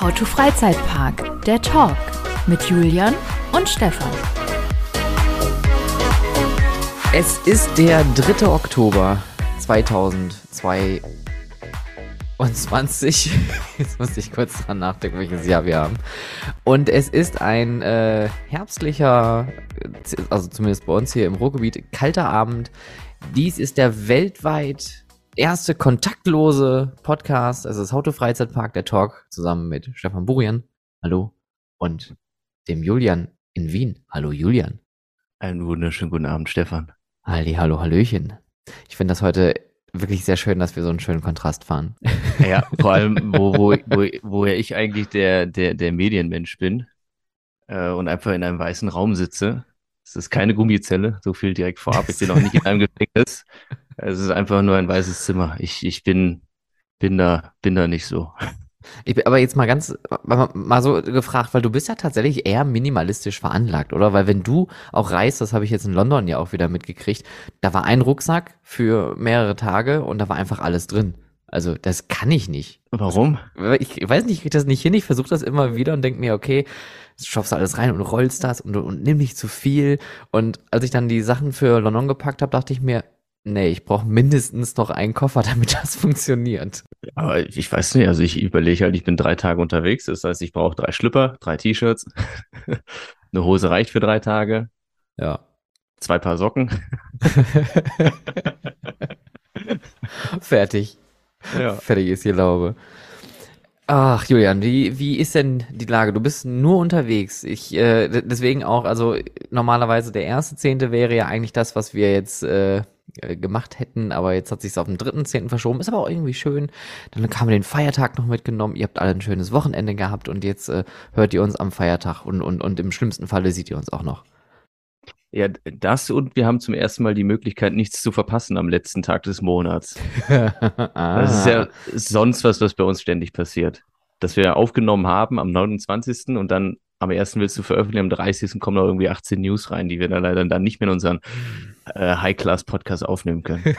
How to Freizeitpark, der Talk mit Julian und Stefan. Es ist der 3. Oktober 2022. Jetzt muss ich kurz dran nachdenken, welches Jahr wir haben. Und es ist ein äh, herbstlicher, also zumindest bei uns hier im Ruhrgebiet, kalter Abend. Dies ist der weltweit erste kontaktlose Podcast. Also das Auto Freizeitpark, der Talk, zusammen mit Stefan Burian. Hallo. Und dem Julian in Wien. Hallo Julian. Einen wunderschönen guten Abend, Stefan. Halli, hallo, hallöchen. Ich finde das heute wirklich sehr schön, dass wir so einen schönen Kontrast fahren. Ja, vor allem, wo, wo, wo, wo ja ich eigentlich der, der, der Medienmensch bin äh, und einfach in einem weißen Raum sitze. Es ist keine Gummizelle, so viel direkt vorab. Ich bin auch nicht in einem Gefängnis. Es ist einfach nur ein weißes Zimmer. Ich, ich bin, bin da, bin da nicht so. Ich bin aber jetzt mal ganz mal, mal so gefragt, weil du bist ja tatsächlich eher minimalistisch veranlagt, oder? Weil wenn du auch reist, das habe ich jetzt in London ja auch wieder mitgekriegt, da war ein Rucksack für mehrere Tage und da war einfach alles drin. Also das kann ich nicht. Warum? Ich weiß nicht, ich krieg das nicht hin. Ich versuche das immer wieder und denke mir, okay, schaffst du alles rein und rollst das und, und nimm nicht zu viel. Und als ich dann die Sachen für London gepackt habe, dachte ich mir, nee, ich brauche mindestens noch einen Koffer, damit das funktioniert. Aber ich weiß nicht, also ich überlege halt, ich bin drei Tage unterwegs, das heißt, ich brauche drei Schlipper, drei T-Shirts, eine Hose reicht für drei Tage. Ja. Zwei Paar Socken. Fertig. Ja. Fertig ist die Laube. Ach, Julian, wie, wie ist denn die Lage? Du bist nur unterwegs. Ich, äh, deswegen auch, also normalerweise der erste Zehnte wäre ja eigentlich das, was wir jetzt äh, gemacht hätten, aber jetzt hat sich auf den dritten Zehnten verschoben. Ist aber auch irgendwie schön. Dann haben wir den Feiertag noch mitgenommen. Ihr habt alle ein schönes Wochenende gehabt und jetzt äh, hört ihr uns am Feiertag und, und, und im schlimmsten Falle seht ihr uns auch noch. Ja, das und wir haben zum ersten Mal die Möglichkeit, nichts zu verpassen am letzten Tag des Monats. ah. Das ist ja sonst was, was bei uns ständig passiert. Dass wir aufgenommen haben am 29. und dann am 1. willst du veröffentlichen, am 30. kommen noch irgendwie 18 News rein, die wir dann leider dann nicht mehr in unseren äh, High-Class-Podcast aufnehmen können.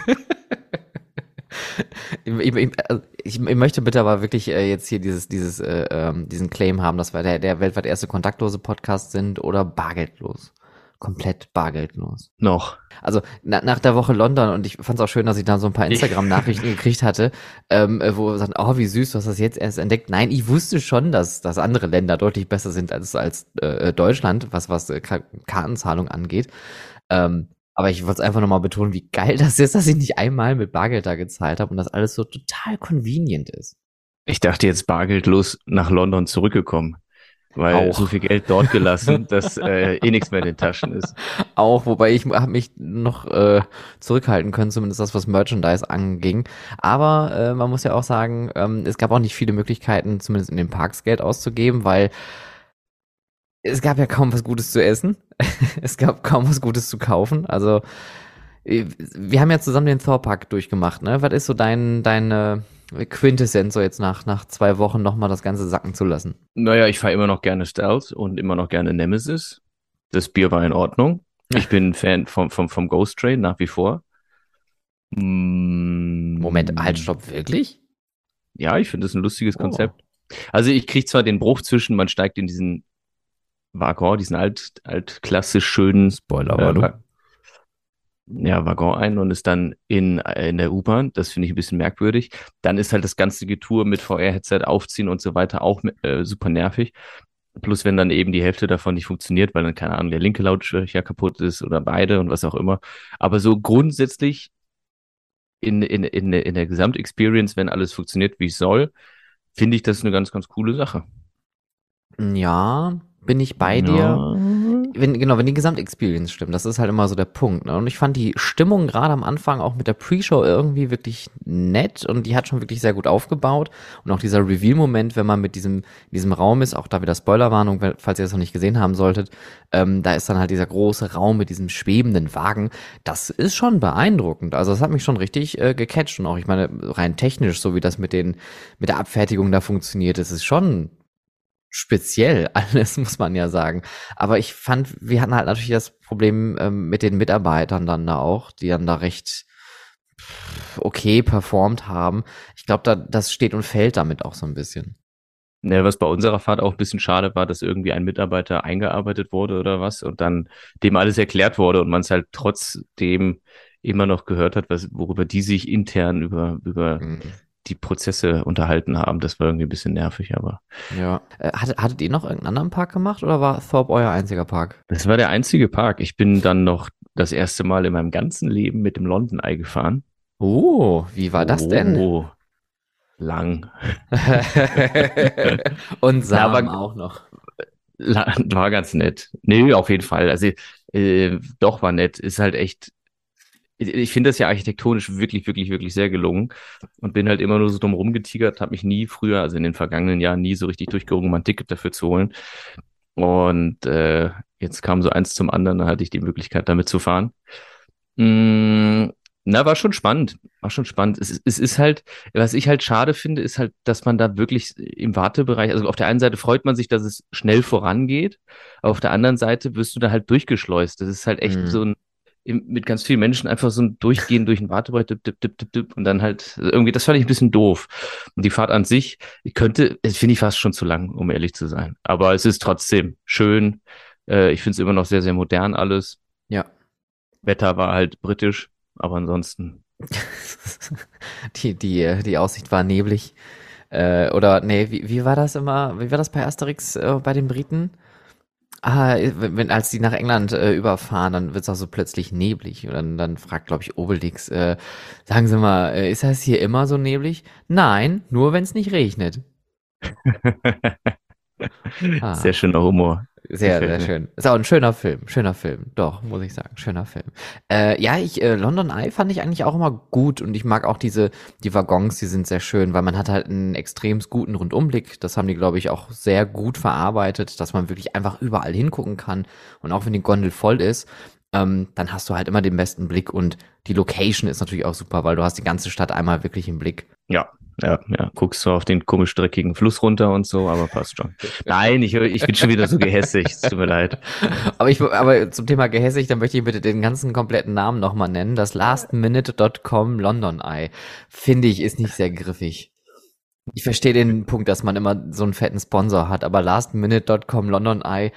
ich, ich, also ich, ich, möchte bitte aber wirklich äh, jetzt hier dieses, dieses, äh, ähm, diesen Claim haben, dass wir der, der weltweit erste kontaktlose Podcast sind oder bargeldlos komplett bargeldlos. Noch. Also na, nach der Woche London und ich fand es auch schön, dass ich da so ein paar Instagram-Nachrichten gekriegt hatte, ähm, äh, wo sagen, oh, wie süß, du hast das jetzt erst entdeckt. Nein, ich wusste schon, dass, dass andere Länder deutlich besser sind als, als äh, Deutschland, was, was äh, Kartenzahlung angeht. Ähm, aber ich wollte es einfach nochmal betonen, wie geil das ist, dass ich nicht einmal mit Bargeld da gezahlt habe und das alles so total convenient ist. Ich dachte jetzt bargeldlos nach London zurückgekommen weil auch. so viel Geld dort gelassen, dass äh, eh nichts mehr in den Taschen ist. Auch, wobei ich habe mich noch äh, zurückhalten können, zumindest das, was Merchandise anging. Aber äh, man muss ja auch sagen, ähm, es gab auch nicht viele Möglichkeiten, zumindest in den Parks Geld auszugeben, weil es gab ja kaum was Gutes zu essen. es gab kaum was Gutes zu kaufen. Also äh, wir haben ja zusammen den Thor Park durchgemacht, ne? Was ist so dein, deine Quintessenz, so jetzt nach, nach zwei Wochen nochmal das Ganze sacken zu lassen? Naja, ich fahre immer noch gerne Stealth und immer noch gerne Nemesis. Das Bier war in Ordnung. Ich bin Fan vom, vom, vom Ghost Train nach wie vor. Mm. Moment, halt, stopp, wirklich? Ja, ich finde das ein lustiges oh. Konzept. Also ich kriege zwar den Bruch zwischen, man steigt in diesen Waggon, diesen alt, alt klassisch schönen Spoiler, äh, ja, Waggon ein und ist dann in, in der U-Bahn. Das finde ich ein bisschen merkwürdig. Dann ist halt das ganze Getour mit VR-Headset aufziehen und so weiter auch äh, super nervig. Plus, wenn dann eben die Hälfte davon nicht funktioniert, weil dann, keine Ahnung, der linke Lautsprecher kaputt ist oder beide und was auch immer. Aber so grundsätzlich in, in, in, in der Gesamtexperience, wenn alles funktioniert, wie es soll, finde ich das eine ganz, ganz coole Sache. Ja, bin ich bei ja. dir wenn, genau, wenn die Gesamtexperience stimmt, das ist halt immer so der Punkt. Ne? Und ich fand die Stimmung gerade am Anfang auch mit der Pre-Show irgendwie wirklich nett und die hat schon wirklich sehr gut aufgebaut. Und auch dieser Reveal-Moment, wenn man mit diesem, diesem Raum ist, auch da wieder Spoilerwarnung, falls ihr das noch nicht gesehen haben solltet, ähm, da ist dann halt dieser große Raum mit diesem schwebenden Wagen. Das ist schon beeindruckend. Also das hat mich schon richtig äh, gecatcht. Und auch, ich meine, rein technisch, so wie das mit den, mit der Abfertigung da funktioniert, ist es schon speziell alles, muss man ja sagen. Aber ich fand, wir hatten halt natürlich das Problem ähm, mit den Mitarbeitern dann da auch, die dann da recht okay performt haben. Ich glaube, da, das steht und fällt damit auch so ein bisschen. Ja, was bei unserer Fahrt auch ein bisschen schade war, dass irgendwie ein Mitarbeiter eingearbeitet wurde oder was und dann dem alles erklärt wurde und man es halt trotzdem immer noch gehört hat, was, worüber die sich intern über, über mhm. Die Prozesse unterhalten haben. Das war irgendwie ein bisschen nervig, aber. Ja. Äh, hattet, hattet ihr noch irgendeinen anderen Park gemacht oder war Thorpe euer einziger Park? Das war der einzige Park. Ich bin dann noch das erste Mal in meinem ganzen Leben mit dem London Eye gefahren. Oh, wie war das denn? Oh, lang. Und Sam ja, auch noch. War ganz nett. Nee, auf jeden Fall. Also, äh, doch war nett. Ist halt echt, ich finde das ja architektonisch wirklich, wirklich, wirklich sehr gelungen und bin halt immer nur so dumm rumgetigert, habe mich nie früher, also in den vergangenen Jahren, nie so richtig durchgerungen, mein Ticket dafür zu holen. Und äh, jetzt kam so eins zum anderen, da hatte ich die Möglichkeit, damit zu fahren. Mm, na, war schon spannend. War schon spannend. Es, es ist halt, was ich halt schade finde, ist halt, dass man da wirklich im Wartebereich, also auf der einen Seite freut man sich, dass es schnell vorangeht, aber auf der anderen Seite wirst du da halt durchgeschleust. Das ist halt echt mhm. so ein, mit ganz vielen Menschen einfach so ein Durchgehen durch den Wartebereich, dip, dip, dip, dip, und dann halt irgendwie, das fand ich ein bisschen doof. Und die Fahrt an sich, die könnte, das finde ich fast schon zu lang, um ehrlich zu sein. Aber es ist trotzdem schön. Äh, ich finde es immer noch sehr, sehr modern alles. Ja. Wetter war halt britisch aber ansonsten. die, die, die Aussicht war neblig. Äh, oder, nee, wie, wie war das immer? Wie war das bei Asterix äh, bei den Briten? Ah, wenn, als die nach England äh, überfahren, dann wird es auch so plötzlich neblig. Und dann, dann fragt, glaube ich, Obelix, äh, sagen Sie mal, äh, ist das hier immer so neblig? Nein, nur wenn es nicht regnet. ah. Sehr schöner Humor. Sehr, sehr schön. Ist auch ein schöner Film, schöner Film. Doch, muss ich sagen, schöner Film. Äh, ja, ich, äh, London Eye fand ich eigentlich auch immer gut und ich mag auch diese, die Waggons, die sind sehr schön, weil man hat halt einen extrem guten Rundumblick. Das haben die, glaube ich, auch sehr gut verarbeitet, dass man wirklich einfach überall hingucken kann. Und auch wenn die Gondel voll ist, ähm, dann hast du halt immer den besten Blick und die Location ist natürlich auch super, weil du hast die ganze Stadt einmal wirklich im Blick. Ja, ja, ja, guckst du auf den komisch dreckigen Fluss runter und so, aber passt schon. Nein, ich, ich bin schon wieder so gehässig, es tut mir leid. Aber ich, aber zum Thema gehässig, dann möchte ich bitte den ganzen kompletten Namen nochmal nennen. Das lastminute.com London Eye. Finde ich, ist nicht sehr griffig. Ich verstehe den Punkt, dass man immer so einen fetten Sponsor hat, aber lastminute.com London Eye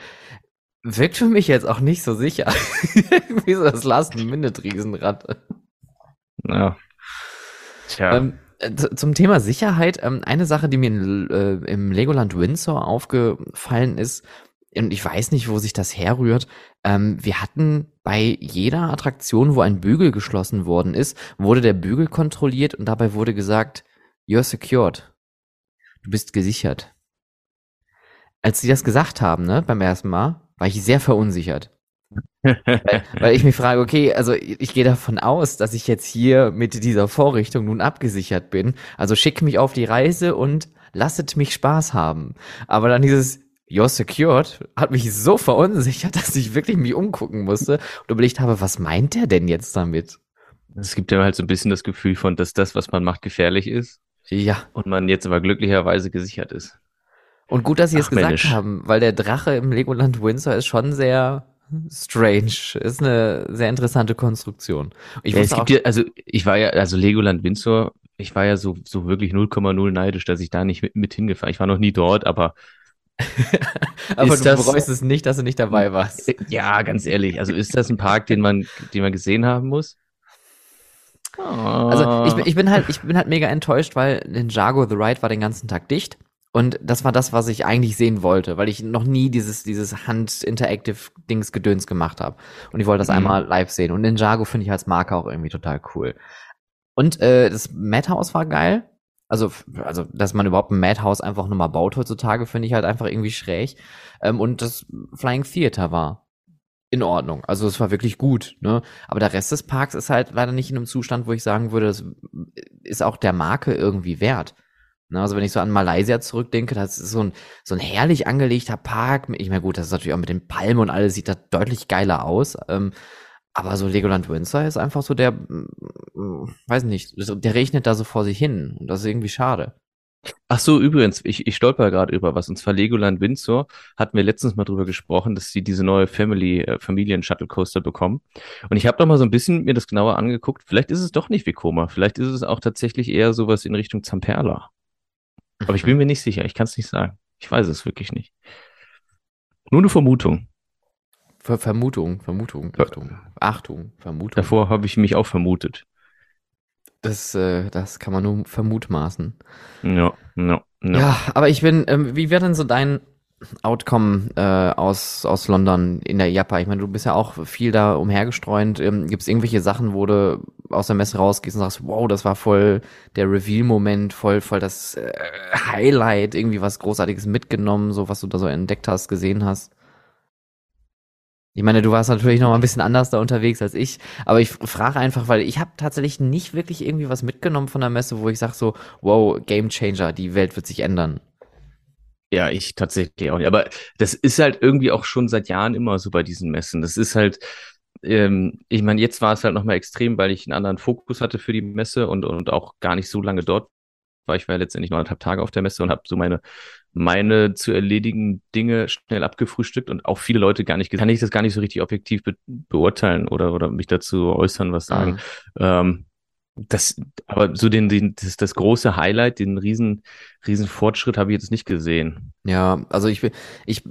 wirkt für mich jetzt auch nicht so sicher. Wie so das Last-Minute-Riesenrad. Ja. Tja. Ähm, äh, zum Thema Sicherheit, ähm, eine Sache, die mir in, äh, im Legoland Windsor aufgefallen ist, und ich weiß nicht, wo sich das herrührt, ähm, wir hatten bei jeder Attraktion, wo ein Bügel geschlossen worden ist, wurde der Bügel kontrolliert und dabei wurde gesagt, you're secured. Du bist gesichert. Als sie das gesagt haben, ne, beim ersten Mal, war ich sehr verunsichert weil, weil, ich mich frage, okay, also ich, ich gehe davon aus, dass ich jetzt hier mit dieser Vorrichtung nun abgesichert bin. Also schickt mich auf die Reise und lasset mich Spaß haben. Aber dann dieses You're secured hat mich so verunsichert, dass ich wirklich mich umgucken musste und überlegt habe, was meint der denn jetzt damit? Es gibt ja halt so ein bisschen das Gefühl von, dass das, was man macht, gefährlich ist. Ja. Und man jetzt aber glücklicherweise gesichert ist. Und gut, dass Sie es gesagt haben, weil der Drache im Legoland Windsor ist schon sehr strange. Ist eine sehr interessante Konstruktion. Ich ja, es gibt ja, also ich war ja, also Legoland Windsor, ich war ja so, so wirklich 0,0 neidisch, dass ich da nicht mit, mit hingefahren. Ich war noch nie dort, aber aber du das, bereust es nicht, dass du nicht dabei warst. Ja, ganz ehrlich. Also ist das ein Park, den man, den man gesehen haben muss? Oh. Also ich bin, ich bin halt, ich bin halt mega enttäuscht, weil Ninjago The Ride war den ganzen Tag dicht. Und das war das, was ich eigentlich sehen wollte, weil ich noch nie dieses, dieses Hand-Interactive-Dings-Gedöns gemacht habe. Und ich wollte das mhm. einmal live sehen. Und Ninjago finde ich als Marke auch irgendwie total cool. Und äh, das Madhouse war geil. Also, also, dass man überhaupt ein Madhouse einfach nochmal baut heutzutage, finde ich halt einfach irgendwie schräg. Ähm, und das Flying Theater war in Ordnung. Also es war wirklich gut, ne? Aber der Rest des Parks ist halt leider nicht in einem Zustand, wo ich sagen würde, das ist auch der Marke irgendwie wert. Ne, also wenn ich so an Malaysia zurückdenke, das ist so ein, so ein herrlich angelegter Park. Ich meine, gut, das ist natürlich auch mit den Palmen und alles sieht da deutlich geiler aus. Ähm, aber so Legoland Windsor ist einfach so der, mm, weiß nicht, der regnet da so vor sich hin. Und das ist irgendwie schade. Ach so, übrigens, ich, ich stolper gerade über was. Und zwar Legoland Windsor hatten wir letztens mal drüber gesprochen, dass sie diese neue Family, äh, Familien-Shuttle Coaster bekommen. Und ich habe noch mal so ein bisschen mir das genauer angeguckt. Vielleicht ist es doch nicht wie Koma. Vielleicht ist es auch tatsächlich eher sowas in Richtung Zamperla. Aber ich bin mir nicht sicher, ich kann es nicht sagen. Ich weiß es wirklich nicht. Nur eine Vermutung. Ver Vermutung, Vermutung, Achtung, Achtung, Vermutung. Davor habe ich mich auch vermutet. Das, äh, das kann man nur vermutmaßen. Ja, ja, ja. Ja, aber ich bin, ähm, wie wäre denn so dein Outcome äh, aus, aus London in der IAPA? Ich meine, du bist ja auch viel da umhergestreunt. Ähm, Gibt es irgendwelche Sachen, wo du aus der Messe rausgehst und sagst, wow, das war voll der Reveal-Moment, voll, voll das äh, Highlight, irgendwie was Großartiges mitgenommen, so was du da so entdeckt hast, gesehen hast? Ich meine, du warst natürlich noch mal ein bisschen anders da unterwegs als ich, aber ich frage einfach, weil ich habe tatsächlich nicht wirklich irgendwie was mitgenommen von der Messe, wo ich sage so, wow, Game Changer, die Welt wird sich ändern. Ja, ich tatsächlich auch nicht. Aber das ist halt irgendwie auch schon seit Jahren immer so bei diesen Messen. Das ist halt, ähm, ich meine, jetzt war es halt nochmal extrem, weil ich einen anderen Fokus hatte für die Messe und, und auch gar nicht so lange dort war. Ich war ja letztendlich nur anderthalb Tage auf der Messe und habe so meine, meine zu erledigen Dinge schnell abgefrühstückt und auch viele Leute gar nicht, kann ich das gar nicht so richtig objektiv be beurteilen oder, oder mich dazu äußern, was sagen. Mhm. Ähm, das, aber so den, den das, das große Highlight, den riesen, riesen Fortschritt habe ich jetzt nicht gesehen. Ja, also ich, ich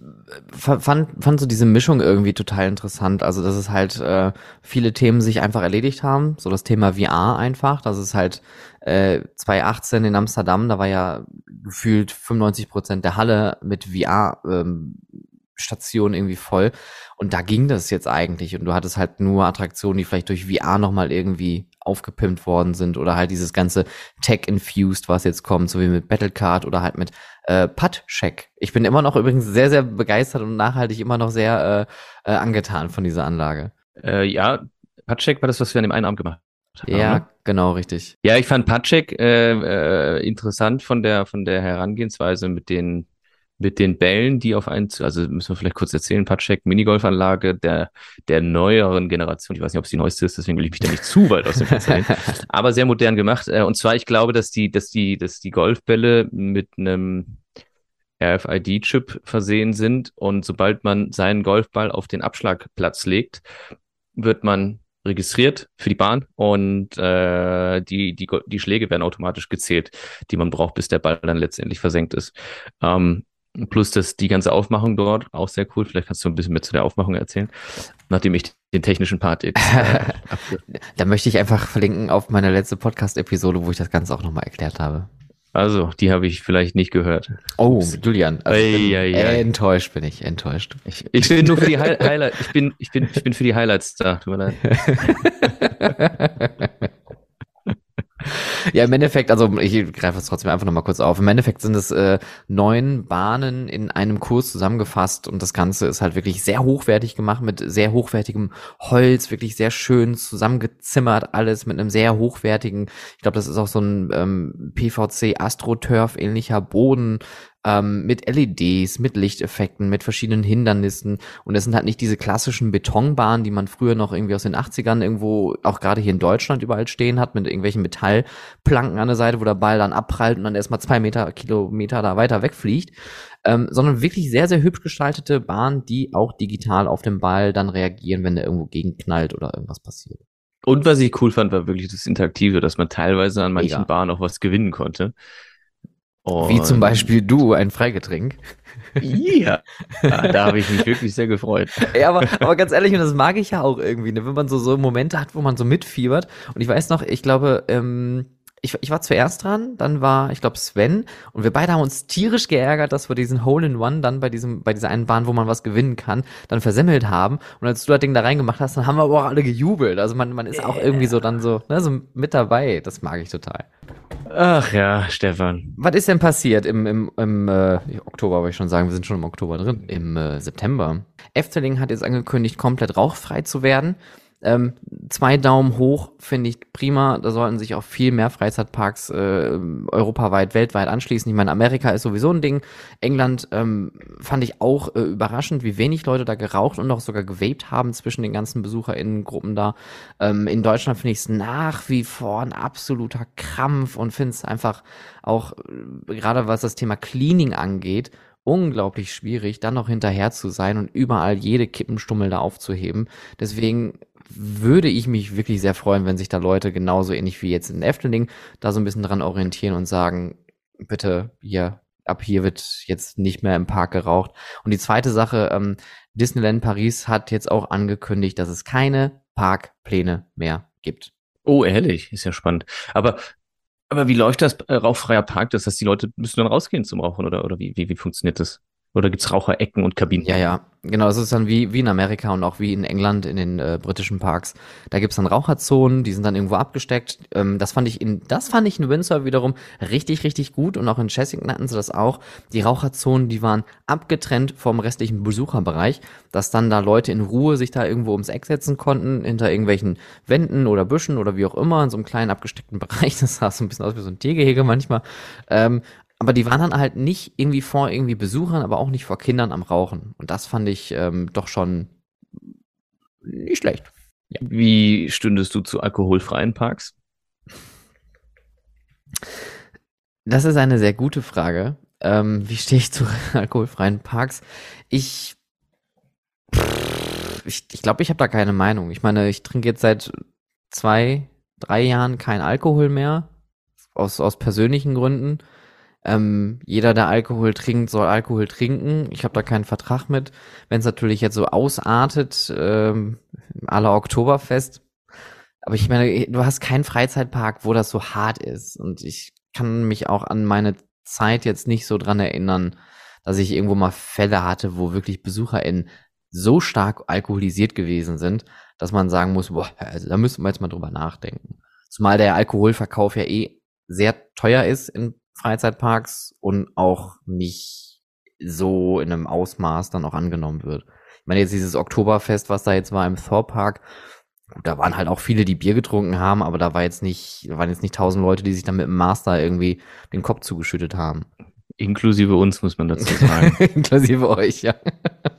fand, fand so diese Mischung irgendwie total interessant. Also, dass es halt äh, viele Themen sich einfach erledigt haben. So das Thema VR einfach. Das ist halt äh, 2018 in Amsterdam, da war ja gefühlt 95 Prozent der Halle mit VR ähm, Station irgendwie voll. Und da ging das jetzt eigentlich. Und du hattest halt nur Attraktionen, die vielleicht durch VR nochmal irgendwie aufgepimpt worden sind oder halt dieses ganze Tech-Infused, was jetzt kommt, so wie mit Battlecard oder halt mit äh, Putt-Check. Ich bin immer noch übrigens sehr, sehr begeistert und nachhaltig immer noch sehr äh, äh, angetan von dieser Anlage. Äh, ja, Putt-Check war das, was wir an dem einen Arm gemacht haben. Ja, ne? genau, richtig. Ja, ich fand Putt-Check äh, äh, interessant von der, von der Herangehensweise mit den mit den Bällen, die auf einen, also müssen wir vielleicht kurz erzählen, Patschek, Minigolfanlage der, der neueren Generation. Ich weiß nicht, ob es die neueste ist, deswegen will ich mich da nicht zu weit aus dem Fenster nehmen. Aber sehr modern gemacht. Äh, und zwar, ich glaube, dass die, dass die, dass die Golfbälle mit einem RFID-Chip versehen sind und sobald man seinen Golfball auf den Abschlagplatz legt, wird man registriert für die Bahn und äh, die, die, die Schläge werden automatisch gezählt, die man braucht, bis der Ball dann letztendlich versenkt ist. Ähm, Plus das, die ganze Aufmachung dort, auch sehr cool. Vielleicht kannst du ein bisschen mehr zu der Aufmachung erzählen, nachdem ich den technischen Part jetzt. Äh, da möchte ich einfach verlinken auf meine letzte Podcast-Episode, wo ich das Ganze auch nochmal erklärt habe. Also, die habe ich vielleicht nicht gehört. Oh. Julian. Also ei, ei, ei. Enttäuscht bin ich, enttäuscht. Ich, ich bin nur für die Hi Highlights. Ich bin, ich bin, ich bin für die Highlights da. Tut mir leid. Ja, im Endeffekt, also ich greife es trotzdem einfach nochmal kurz auf. Im Endeffekt sind es äh, neun Bahnen in einem Kurs zusammengefasst und das Ganze ist halt wirklich sehr hochwertig gemacht mit sehr hochwertigem Holz, wirklich sehr schön zusammengezimmert, alles mit einem sehr hochwertigen, ich glaube, das ist auch so ein ähm, PVC AstroTurf ähnlicher Boden, ähm, mit LEDs, mit Lichteffekten, mit verschiedenen Hindernissen. Und es sind halt nicht diese klassischen Betonbahnen, die man früher noch irgendwie aus den 80ern irgendwo, auch gerade hier in Deutschland überall stehen hat, mit irgendwelchen Metallplanken an der Seite, wo der Ball dann abprallt und dann erstmal zwei Meter, Kilometer da weiter wegfliegt. Ähm, sondern wirklich sehr, sehr hübsch gestaltete Bahnen, die auch digital auf den Ball dann reagieren, wenn der irgendwo gegenknallt oder irgendwas passiert. Und was ich cool fand, war wirklich das Interaktive, dass man teilweise an manchen Mega. Bahnen auch was gewinnen konnte. Und Wie zum Beispiel du, ein Freigetränk. Ja, da habe ich mich wirklich sehr gefreut. Ja, aber, aber ganz ehrlich, und das mag ich ja auch irgendwie, ne? wenn man so, so Momente hat, wo man so mitfiebert. Und ich weiß noch, ich glaube, ähm, ich, ich war zuerst dran, dann war, ich glaube, Sven und wir beide haben uns tierisch geärgert, dass wir diesen Hole in One dann bei diesem, bei dieser einen Bahn, wo man was gewinnen kann, dann versemmelt haben. Und als du das Ding da reingemacht hast, dann haben wir aber auch alle gejubelt. Also man, man ist auch irgendwie so dann so, ne, so mit dabei. Das mag ich total. Ach ja, Stefan. Was ist denn passiert im, im, im äh, Oktober, wollte ich schon sagen, wir sind schon im Oktober drin, im äh, September. Efteling hat jetzt angekündigt, komplett rauchfrei zu werden. Ähm, zwei Daumen hoch finde ich prima. Da sollten sich auch viel mehr Freizeitparks äh, europaweit, weltweit anschließen. Ich meine, Amerika ist sowieso ein Ding. England ähm, fand ich auch äh, überraschend, wie wenig Leute da geraucht und auch sogar gevapt haben zwischen den ganzen BesucherInnengruppen da. Ähm, in Deutschland finde ich es nach wie vor ein absoluter Krampf und finde es einfach auch, äh, gerade was das Thema Cleaning angeht, unglaublich schwierig, dann noch hinterher zu sein und überall jede Kippenstummel da aufzuheben. Deswegen würde ich mich wirklich sehr freuen, wenn sich da Leute genauso ähnlich wie jetzt in Efteling da so ein bisschen dran orientieren und sagen, bitte hier ab hier wird jetzt nicht mehr im Park geraucht. Und die zweite Sache, ähm, Disneyland Paris hat jetzt auch angekündigt, dass es keine Parkpläne mehr gibt. Oh, ehrlich, ist ja spannend. Aber, aber wie läuft das äh, rauchfreier Park? Das heißt, die Leute müssen dann rausgehen zum Rauchen oder, oder wie, wie, wie funktioniert das? Oder gibt's Raucherecken und Kabinen? Ja, ja. Genau, das ist dann wie, wie in Amerika und auch wie in England in den äh, britischen Parks. Da gibt's dann Raucherzonen, die sind dann irgendwo abgesteckt. Ähm, das fand ich in, das fand ich in Windsor wiederum richtig, richtig gut. Und auch in Chessington hatten sie das auch. Die Raucherzonen, die waren abgetrennt vom restlichen Besucherbereich, dass dann da Leute in Ruhe sich da irgendwo ums Eck setzen konnten, hinter irgendwelchen Wänden oder Büschen oder wie auch immer, in so einem kleinen abgesteckten Bereich. Das sah so ein bisschen aus wie so ein Tiergehege manchmal. Ähm, aber die waren dann halt nicht irgendwie vor irgendwie Besuchern, aber auch nicht vor Kindern am Rauchen. Und das fand ich ähm, doch schon nicht schlecht. Ja. Wie stündest du zu alkoholfreien Parks? Das ist eine sehr gute Frage. Ähm, wie stehe ich zu alkoholfreien Parks? Ich ich glaube, ich, glaub, ich habe da keine Meinung. Ich meine, ich trinke jetzt seit zwei, drei Jahren kein Alkohol mehr. Aus, aus persönlichen Gründen. Ähm, jeder, der Alkohol trinkt, soll Alkohol trinken. Ich habe da keinen Vertrag mit. Wenn es natürlich jetzt so ausartet, ähm, aller Oktoberfest. Aber ich meine, du hast keinen Freizeitpark, wo das so hart ist. Und ich kann mich auch an meine Zeit jetzt nicht so dran erinnern, dass ich irgendwo mal Fälle hatte, wo wirklich BesucherInnen so stark alkoholisiert gewesen sind, dass man sagen muss, boah, also da müssen wir jetzt mal drüber nachdenken. Zumal der Alkoholverkauf ja eh sehr teuer ist in Freizeitparks und auch nicht so in einem Ausmaß dann auch angenommen wird. Ich meine, jetzt dieses Oktoberfest, was da jetzt war im Thor Park, da waren halt auch viele, die Bier getrunken haben, aber da war jetzt nicht, waren jetzt nicht tausend Leute, die sich dann mit dem Master irgendwie den Kopf zugeschüttet haben. Inklusive uns, muss man dazu sagen. Inklusive euch, ja.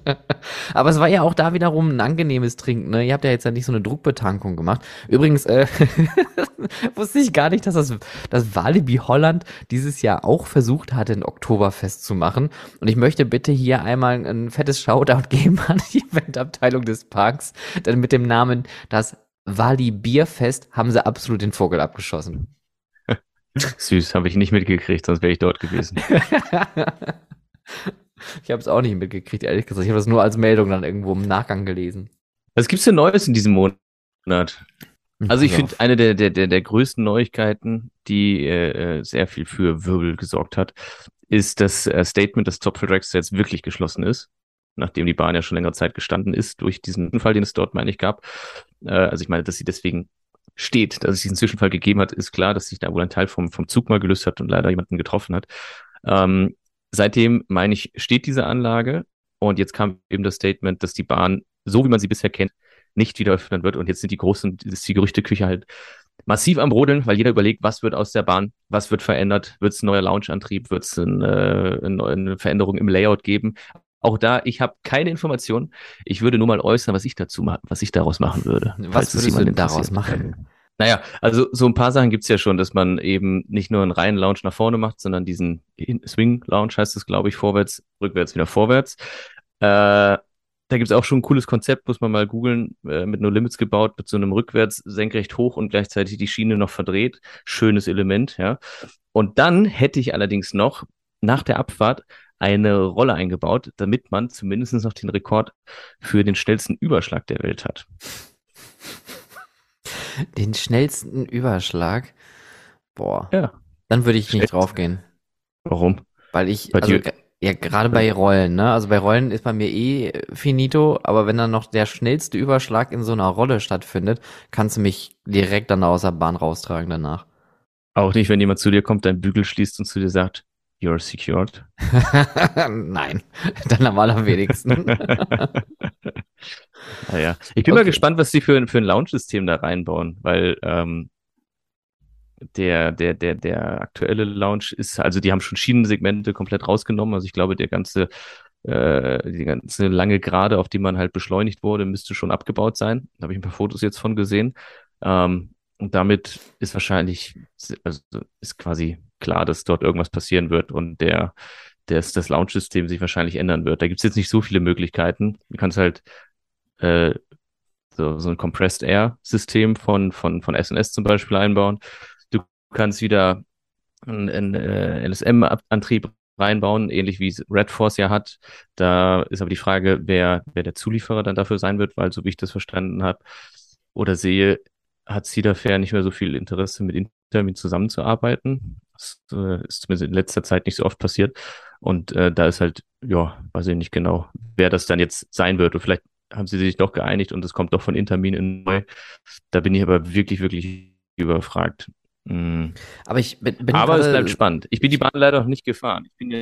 Aber es war ja auch da wiederum ein angenehmes Trinken. Ne? Ihr habt ja jetzt ja nicht so eine Druckbetankung gemacht. Übrigens äh, wusste ich gar nicht, dass das, das Walibi Holland dieses Jahr auch versucht hatte, ein Oktoberfest zu machen. Und ich möchte bitte hier einmal ein fettes Shoutout geben an die Eventabteilung des Parks. Denn mit dem Namen das Wali Bierfest haben sie absolut den Vogel abgeschossen. Süß, habe ich nicht mitgekriegt, sonst wäre ich dort gewesen. ich habe es auch nicht mitgekriegt, ehrlich gesagt. Ich habe das nur als Meldung dann irgendwo im Nachgang gelesen. Was gibt's denn Neues in diesem Monat? Also ich finde eine der, der, der, der größten Neuigkeiten, die äh, sehr viel für Wirbel gesorgt hat, ist das äh, Statement, dass Top Tracks jetzt wirklich geschlossen ist, nachdem die Bahn ja schon längere Zeit gestanden ist durch diesen Fall, den es dort, meine ich, gab. Äh, also ich meine, dass sie deswegen steht, dass es diesen Zwischenfall gegeben hat, ist klar, dass sich da wohl ein Teil vom, vom Zug mal gelöst hat und leider jemanden getroffen hat. Ähm, seitdem, meine ich, steht diese Anlage und jetzt kam eben das Statement, dass die Bahn, so wie man sie bisher kennt, nicht wieder öffnen wird und jetzt sind die großen, ist die Gerüchteküche halt massiv am Brodeln, weil jeder überlegt, was wird aus der Bahn, was wird verändert, wird es ein neuer Launch-Antrieb, wird es ein, äh, eine Veränderung im Layout geben. Auch da, ich habe keine Informationen. Ich würde nur mal äußern, was ich dazu was ich daraus machen würde. Was würdest du denn daraus machen? Naja, also so ein paar Sachen gibt's ja schon, dass man eben nicht nur einen reinen Launch nach vorne macht, sondern diesen Swing-Launch heißt es, glaube ich, vorwärts, rückwärts, wieder vorwärts. Äh, da gibt's auch schon ein cooles Konzept, muss man mal googeln, äh, mit No Limits gebaut, mit so einem rückwärts senkrecht hoch und gleichzeitig die Schiene noch verdreht. Schönes Element, ja. Und dann hätte ich allerdings noch nach der Abfahrt eine Rolle eingebaut, damit man zumindest noch den Rekord für den schnellsten Überschlag der Welt hat. Den schnellsten Überschlag? Boah. Ja. Dann würde ich nicht draufgehen. Warum? Weil ich, also, ja, gerade bei Rollen, ne? Also bei Rollen ist bei mir eh finito, aber wenn dann noch der schnellste Überschlag in so einer Rolle stattfindet, kannst du mich direkt dann aus der Bahn raustragen danach. Auch nicht, wenn jemand zu dir kommt, dein Bügel schließt und zu dir sagt, You're secured? Nein, dann am allerwenigsten. naja, ich bin okay. mal gespannt, was sie für, für ein Launch-System da reinbauen, weil ähm, der, der, der, der aktuelle Launch ist, also die haben schon Schienensegmente komplett rausgenommen. Also ich glaube, der ganze, äh, die ganze lange Gerade, auf die man halt beschleunigt wurde, müsste schon abgebaut sein. Da habe ich ein paar Fotos jetzt von gesehen. Ähm, und damit ist wahrscheinlich, also ist quasi klar, dass dort irgendwas passieren wird und der, das, das Launch-System sich wahrscheinlich ändern wird. Da gibt es jetzt nicht so viele Möglichkeiten. Du kannst halt äh, so, so ein Compressed Air-System von, von, von SNS zum Beispiel einbauen. Du kannst wieder einen, einen äh, LSM-Antrieb reinbauen, ähnlich wie es Red Force ja hat. Da ist aber die Frage, wer, wer der Zulieferer dann dafür sein wird, weil so wie ich das verstanden habe oder sehe, hat Cedar Fair nicht mehr so viel Interesse, mit Intermin zusammenzuarbeiten. Das äh, ist zumindest in letzter Zeit nicht so oft passiert. Und äh, da ist halt, ja, weiß ich nicht genau, wer das dann jetzt sein wird. Und vielleicht haben sie sich doch geeinigt und es kommt doch von Intermin in neu. Da bin ich aber wirklich, wirklich überfragt. Mhm. Aber ich bin, bin Aber es bleibt spannend. Ich bin die Bahn leider noch nicht gefahren. Ich bin ja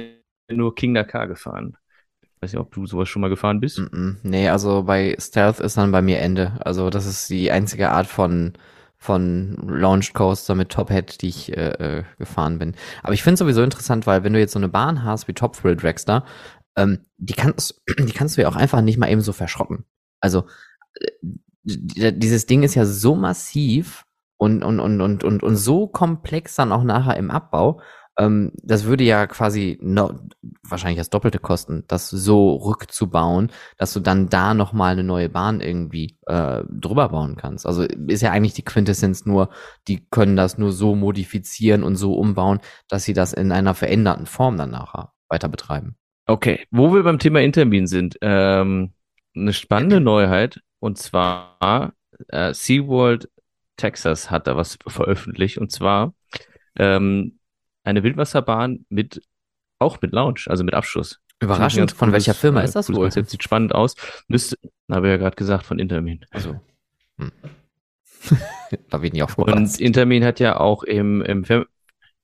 nur King Dakar gefahren. Ich weiß nicht, ob du sowas schon mal gefahren bist. Mm -mm. Nee, also bei Stealth ist dann bei mir Ende. Also das ist die einzige Art von von Launch Coaster mit Top Hat, die ich äh, äh gefahren bin. Aber ich finde es sowieso interessant, weil wenn du jetzt so eine Bahn hast wie Top Thrill Dragster, ähm, die kannst die kannst du ja auch einfach nicht mal eben so verschrotten. Also äh, dieses Ding ist ja so massiv und, und, und, und, und, und so komplex dann auch nachher im Abbau. Ähm, das würde ja quasi no, wahrscheinlich das Doppelte kosten, das so rückzubauen, dass du dann da nochmal eine neue Bahn irgendwie äh, drüber bauen kannst. Also ist ja eigentlich die Quintessenz nur, die können das nur so modifizieren und so umbauen, dass sie das in einer veränderten Form dann nachher weiter betreiben. Okay, wo wir beim Thema Intermin sind, ähm, eine spannende Neuheit und zwar äh, SeaWorld Texas hat da was veröffentlicht und zwar ähm, eine Wildwasserbahn mit auch mit Lounge, also mit Abschuss. Überraschend, von welcher Firma ist das wohl? Konzept sieht spannend aus. Müsste, habe ich ja gerade gesagt, von Intermin. Also. Hm. da bin ich auch Und Intermin hat ja auch im, im Fam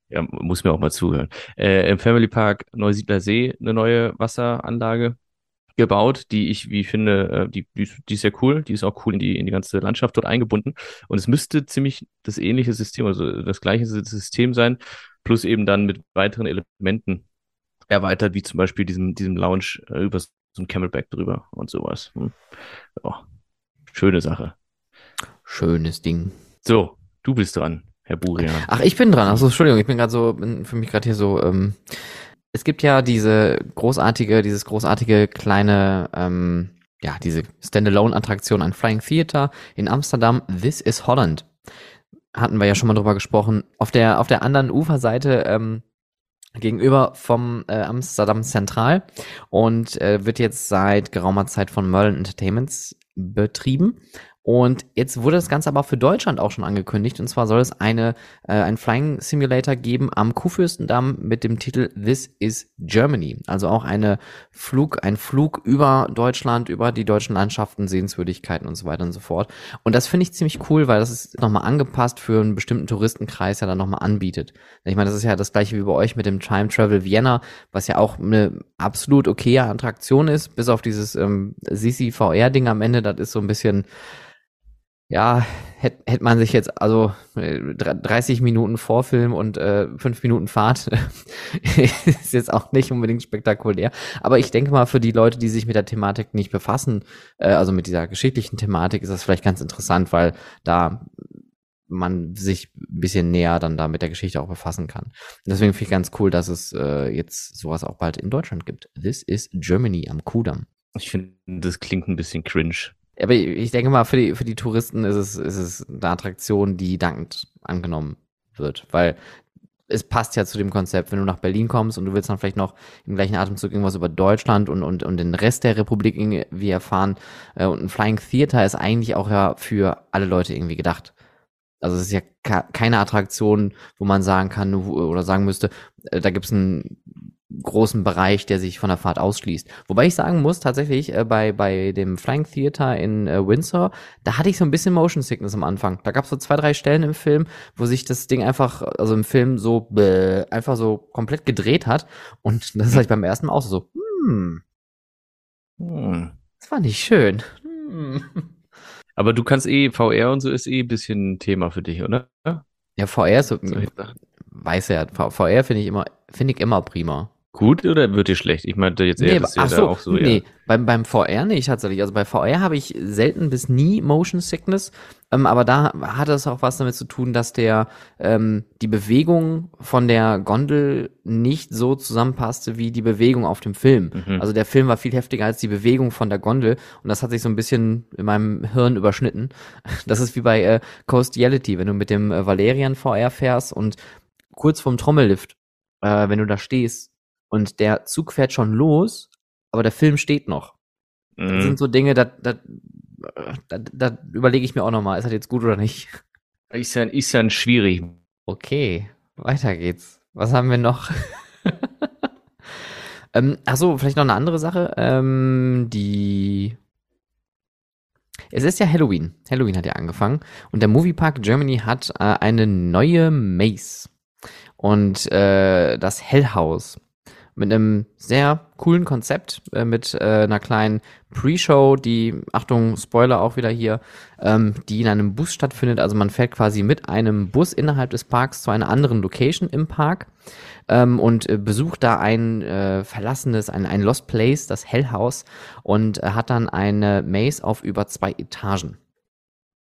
ja, muss mir auch mal zuhören, äh, im Family Park Neusiedler See eine neue Wasseranlage gebaut, die ich, wie ich finde, äh, die, die, die ist sehr cool, die ist auch cool in die, in die ganze Landschaft dort eingebunden. Und es müsste ziemlich das ähnliche System, also das gleiche System sein, plus eben dann mit weiteren Elementen erweitert, wie zum Beispiel diesem, diesem Lounge äh, über so ein Camelback drüber und sowas. Hm. Ja, schöne Sache. Schönes Ding. So, du bist dran, Herr Burian. Ach, ich bin dran. Achso, Entschuldigung, ich bin gerade so, bin für mich gerade hier so, ähm, es gibt ja diese großartige, dieses großartige kleine, ähm, ja, diese Standalone-Attraktion, ein Flying Theater in Amsterdam, This is Holland. Hatten wir ja schon mal drüber gesprochen. Auf der, auf der anderen Uferseite, ähm, gegenüber vom äh, Amsterdam Zentral und äh, wird jetzt seit geraumer Zeit von Merlin Entertainments betrieben und jetzt wurde das Ganze aber für Deutschland auch schon angekündigt. Und zwar soll es eine, äh, ein Flying Simulator geben am Kuhfürstendamm mit dem Titel This is Germany. Also auch eine Flug, ein Flug über Deutschland, über die deutschen Landschaften, Sehenswürdigkeiten und so weiter und so fort. Und das finde ich ziemlich cool, weil das ist nochmal angepasst für einen bestimmten Touristenkreis, der dann nochmal anbietet. Ich meine, das ist ja das gleiche wie bei euch mit dem Time Travel Vienna, was ja auch eine absolut okaye Attraktion ist, bis auf dieses ähm, CC-VR-Ding am Ende, das ist so ein bisschen ja, hätte hätt man sich jetzt, also 30 äh, Minuten Vorfilm und äh, 5 Minuten Fahrt ist jetzt auch nicht unbedingt spektakulär. Aber ich denke mal, für die Leute, die sich mit der Thematik nicht befassen, äh, also mit dieser geschichtlichen Thematik, ist das vielleicht ganz interessant, weil da man sich ein bisschen näher dann da mit der Geschichte auch befassen kann. Deswegen finde ich ganz cool, dass es äh, jetzt sowas auch bald in Deutschland gibt. This is Germany am Kudamm. Ich finde, das klingt ein bisschen cringe. Aber ich denke mal, für die, für die Touristen ist es, ist es eine Attraktion, die dankend angenommen wird, weil es passt ja zu dem Konzept, wenn du nach Berlin kommst und du willst dann vielleicht noch im gleichen Atemzug irgendwas über Deutschland und, und, und den Rest der Republik irgendwie erfahren. Äh, und ein Flying Theater ist eigentlich auch ja für alle Leute irgendwie gedacht. Also es ist ja keine Attraktion, wo man sagen kann oder sagen müsste, äh, da gibt es ein großen Bereich, der sich von der Fahrt ausschließt. Wobei ich sagen muss, tatsächlich äh, bei, bei dem Flying Theater in äh, Windsor, da hatte ich so ein bisschen Motion Sickness am Anfang. Da gab es so zwei, drei Stellen im Film, wo sich das Ding einfach, also im Film so bäh, einfach so komplett gedreht hat. Und das ist halt beim ersten Mal auch so, hm, hm. das war nicht schön. Hm. Aber du kannst eh, VR und so ist eh ein bisschen ein Thema für dich, oder? Ja, VR ist so, weiß ja, VR finde ich immer, finde ich immer prima. Gut oder wird dir schlecht? Ich meinte jetzt eher, nee, das ach so, auch so. Nee, beim, beim VR nicht tatsächlich. Also bei VR habe ich selten bis nie Motion Sickness, ähm, aber da hat es auch was damit zu tun, dass der ähm, die Bewegung von der Gondel nicht so zusammenpasste wie die Bewegung auf dem Film. Mhm. Also der Film war viel heftiger als die Bewegung von der Gondel und das hat sich so ein bisschen in meinem Hirn überschnitten. Das ist wie bei äh, Coastiality, wenn du mit dem äh, Valerian VR fährst und kurz vorm Trommellift, äh, wenn du da stehst, und der Zug fährt schon los, aber der Film steht noch. Das Mhm. sind so Dinge, da, da, da, da überlege ich mir auch nochmal, ist das jetzt gut oder nicht? Ist ja, ist ja schwierig. Okay, weiter geht's. Was haben wir noch? ähm, achso, vielleicht noch eine andere Sache. Ähm, die. Es ist ja Halloween. Halloween hat ja angefangen. Und der Moviepark Germany hat äh, eine neue Maze. Und äh, das Hellhaus. Mit einem sehr coolen Konzept, äh, mit äh, einer kleinen Pre-Show, die, Achtung, Spoiler auch wieder hier, ähm, die in einem Bus stattfindet. Also man fährt quasi mit einem Bus innerhalb des Parks zu einer anderen Location im Park ähm, und äh, besucht da ein äh, verlassenes, ein, ein Lost Place, das Hellhaus, und äh, hat dann eine Maze auf über zwei Etagen.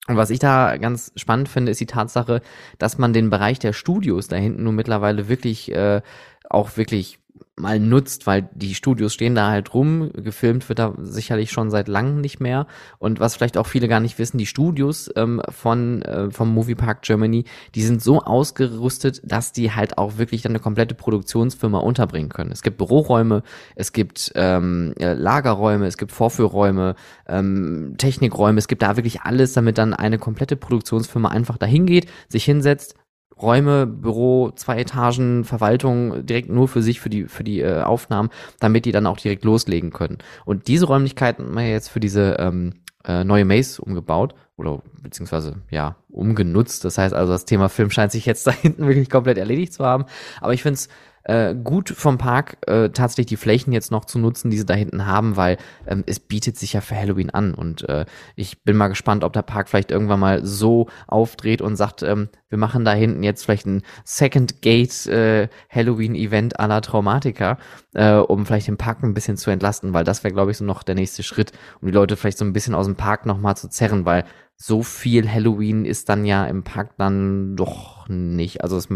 Und was ich da ganz spannend finde, ist die Tatsache, dass man den Bereich der Studios da hinten nun mittlerweile wirklich äh, auch wirklich mal nutzt, weil die Studios stehen da halt rum, gefilmt wird da sicherlich schon seit langem nicht mehr. Und was vielleicht auch viele gar nicht wissen, die Studios ähm, von äh, vom Moviepark Germany, die sind so ausgerüstet, dass die halt auch wirklich dann eine komplette Produktionsfirma unterbringen können. Es gibt Büroräume, es gibt ähm, äh, Lagerräume, es gibt Vorführräume, ähm, Technikräume, es gibt da wirklich alles, damit dann eine komplette Produktionsfirma einfach dahin geht, sich hinsetzt, Räume, Büro, zwei Etagen, Verwaltung direkt nur für sich, für die, für die äh, Aufnahmen, damit die dann auch direkt loslegen können. Und diese Räumlichkeiten haben wir jetzt für diese ähm, äh, neue Maze umgebaut oder beziehungsweise ja, umgenutzt. Das heißt also, das Thema Film scheint sich jetzt da hinten wirklich komplett erledigt zu haben. Aber ich finde es äh, gut vom Park äh, tatsächlich die Flächen jetzt noch zu nutzen, die sie da hinten haben, weil ähm, es bietet sich ja für Halloween an und äh, ich bin mal gespannt, ob der Park vielleicht irgendwann mal so aufdreht und sagt, ähm, wir machen da hinten jetzt vielleicht ein Second Gate äh, Halloween Event à la Traumatica, äh, um vielleicht den Park ein bisschen zu entlasten, weil das wäre glaube ich so noch der nächste Schritt, um die Leute vielleicht so ein bisschen aus dem Park noch mal zu zerren, weil so viel Halloween ist dann ja im Park dann doch nicht. Also es,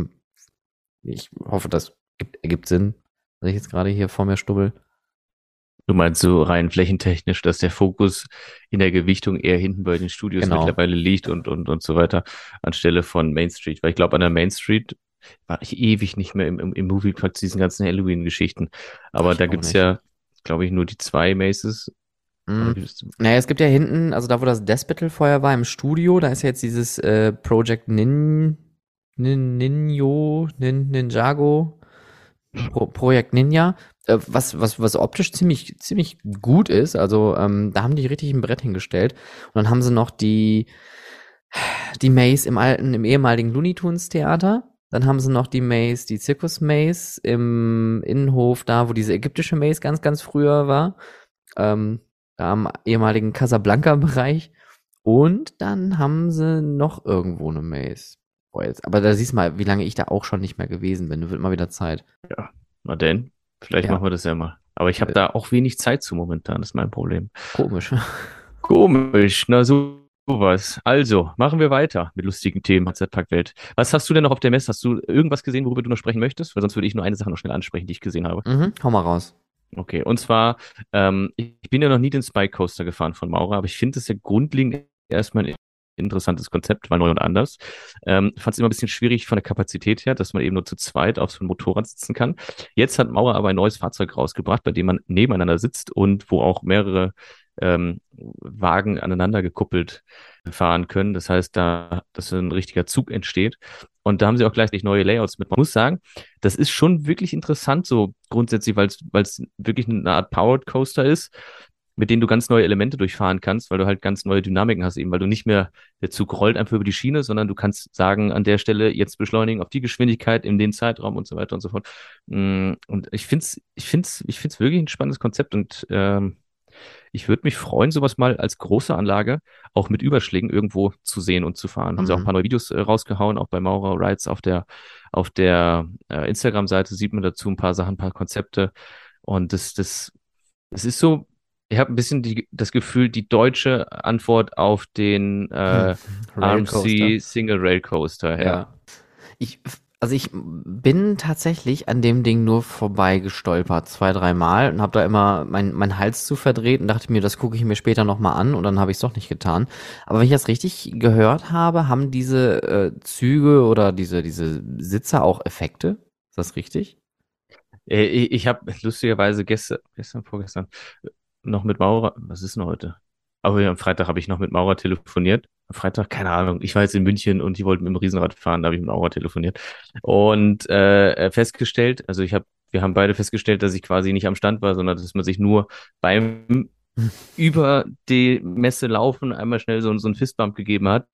ich hoffe, das gibt, ergibt Sinn, was ich jetzt gerade hier vor mir stubbel. Du meinst so rein flächentechnisch, dass der Fokus in der Gewichtung eher hinten bei den Studios Genau. mittlerweile liegt und, und, und so weiter, anstelle von Main Street. Weil ich glaube, an der Main Street war ich ewig nicht mehr im, im, im Moviepark zu diesen ganzen Halloween-Geschichten. Aber Ich da gibt's nicht. ja, glaube ich, nur die zwei Maces. Mhm. Naja, es gibt ja hinten, also da, wo das Death Battle vorher war, im Studio, da ist ja jetzt dieses äh, Project Nin, Nin, Ninjo, Nin, Ninjago, Pro, Projekt Ninja, äh, was, was, was optisch ziemlich, ziemlich gut ist. Also ähm, da haben die richtig ein Brett hingestellt. Und dann haben sie noch die, die Maze im alten, im ehemaligen Looney Tunes Theater. Dann haben sie noch die Maze, die Zirkus Maze im Innenhof, da wo diese ägyptische Maze ganz, ganz früher war. Ähm, da am ehemaligen Casablanca-Bereich. Und dann haben sie noch irgendwo eine Maze. Boah, jetzt, aber da siehst du mal, wie lange ich da auch schon nicht mehr gewesen bin. Wird mal wieder Zeit. Na denn, vielleicht Ja. machen wir das ja mal. Aber ich habe Äh. da auch wenig Zeit zu momentan, das ist mein Problem. Komisch. Komisch, na so sowas. Also, machen wir weiter mit lustigen Themen Welt. Was hast du denn noch auf der Messe? Hast du irgendwas gesehen, worüber du noch sprechen möchtest? Weil sonst würde ich nur eine Sache noch schnell ansprechen, die ich gesehen habe. mhm, hau mal raus. Okay, und zwar, ähm, ich bin ja noch nie den Spike Coaster gefahren von Maurer, aber ich finde es ja grundlegend erstmal ein interessantes Konzept, weil neu und anders. Ähm, Fand es immer ein bisschen schwierig von der Kapazität her, dass man eben nur zu zweit auf so einem Motorrad sitzen kann. Jetzt hat Maurer aber ein neues Fahrzeug rausgebracht, bei dem man nebeneinander sitzt und wo auch mehrere ähm, Wagen aneinander gekuppelt fahren können. Das heißt, da, dass ein richtiger Zug entsteht. Und da haben sie auch gleichzeitig neue Layouts mit. Man muss sagen, das ist schon wirklich interessant, so grundsätzlich, weil es wirklich eine Art Powered Coaster ist, mit denen du ganz neue Elemente durchfahren kannst, weil du halt ganz neue Dynamiken hast, eben weil du nicht mehr, der Zug rollt einfach über die Schiene, sondern du kannst sagen, an der Stelle jetzt beschleunigen auf die Geschwindigkeit in den Zeitraum und so weiter und so fort. Mm, Und ich finde es ich find's, ich find's wirklich ein spannendes Konzept und ähm, ich würde mich freuen, sowas mal als große Anlage auch mit Überschlägen irgendwo zu sehen und zu fahren. Haben sie auch ein Mhm. paar neue Videos äh, rausgehauen, auch bei Maurer Rides auf der, auf der äh, Instagram-Seite sieht man dazu ein paar Sachen, ein paar Konzepte. Und das, das, das ist so, ich habe ein bisschen die, das Gefühl, die deutsche Antwort auf den äh, RMC Single Rail Coaster. Ja. Ja. Ich, also ich bin tatsächlich an dem Ding nur vorbei gestolpert, zwei, dreimal und habe da immer mein, mein Hals zu verdreht und dachte mir, das gucke ich mir später nochmal an und dann habe ich es doch nicht getan. Aber wenn ich das richtig gehört habe, haben diese äh, Züge oder diese, diese Sitze auch Effekte? Ist das richtig? Äh, Ich, ich habe lustigerweise gestern, gestern, vorgestern noch mit Maurer, was ist denn heute? Aber ja, am Freitag habe ich noch mit Maurer telefoniert. Am Freitag, keine Ahnung, ich war jetzt in München und die wollten mit dem Riesenrad fahren, da habe ich mit Maurer telefoniert. Und äh, festgestellt, also ich habe, wir haben beide festgestellt, dass ich quasi nicht am Stand war, sondern dass man sich nur beim über die Messe laufen einmal schnell so, so ein Fistbump gegeben hat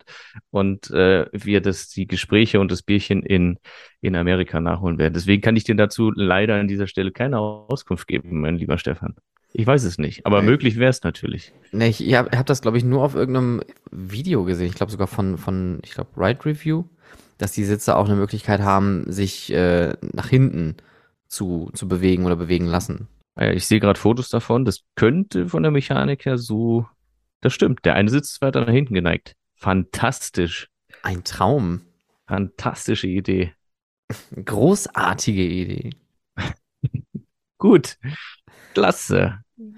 und äh, wir das die Gespräche und das Bierchen in in Amerika nachholen werden. Deswegen kann ich dir dazu leider an dieser Stelle keine Auskunft geben, mein lieber Stefan. Ich weiß es nicht, aber Nee. möglich wäre es natürlich. Ne, ich ich hab, hab das, glaube ich, nur auf irgendeinem Video gesehen. Ich glaube sogar von, von, ich glaube, Ride Review, dass die Sitze auch eine Möglichkeit haben, sich äh, nach hinten zu, zu bewegen oder bewegen lassen. Äh, Ich sehe gerade Fotos davon. Das könnte von der Mechanik her so. Das stimmt. Der eine Sitz ist weiter nach hinten geneigt. Fantastisch. Ein Traum. Fantastische Idee. Großartige Idee. Gut. Klasse. So,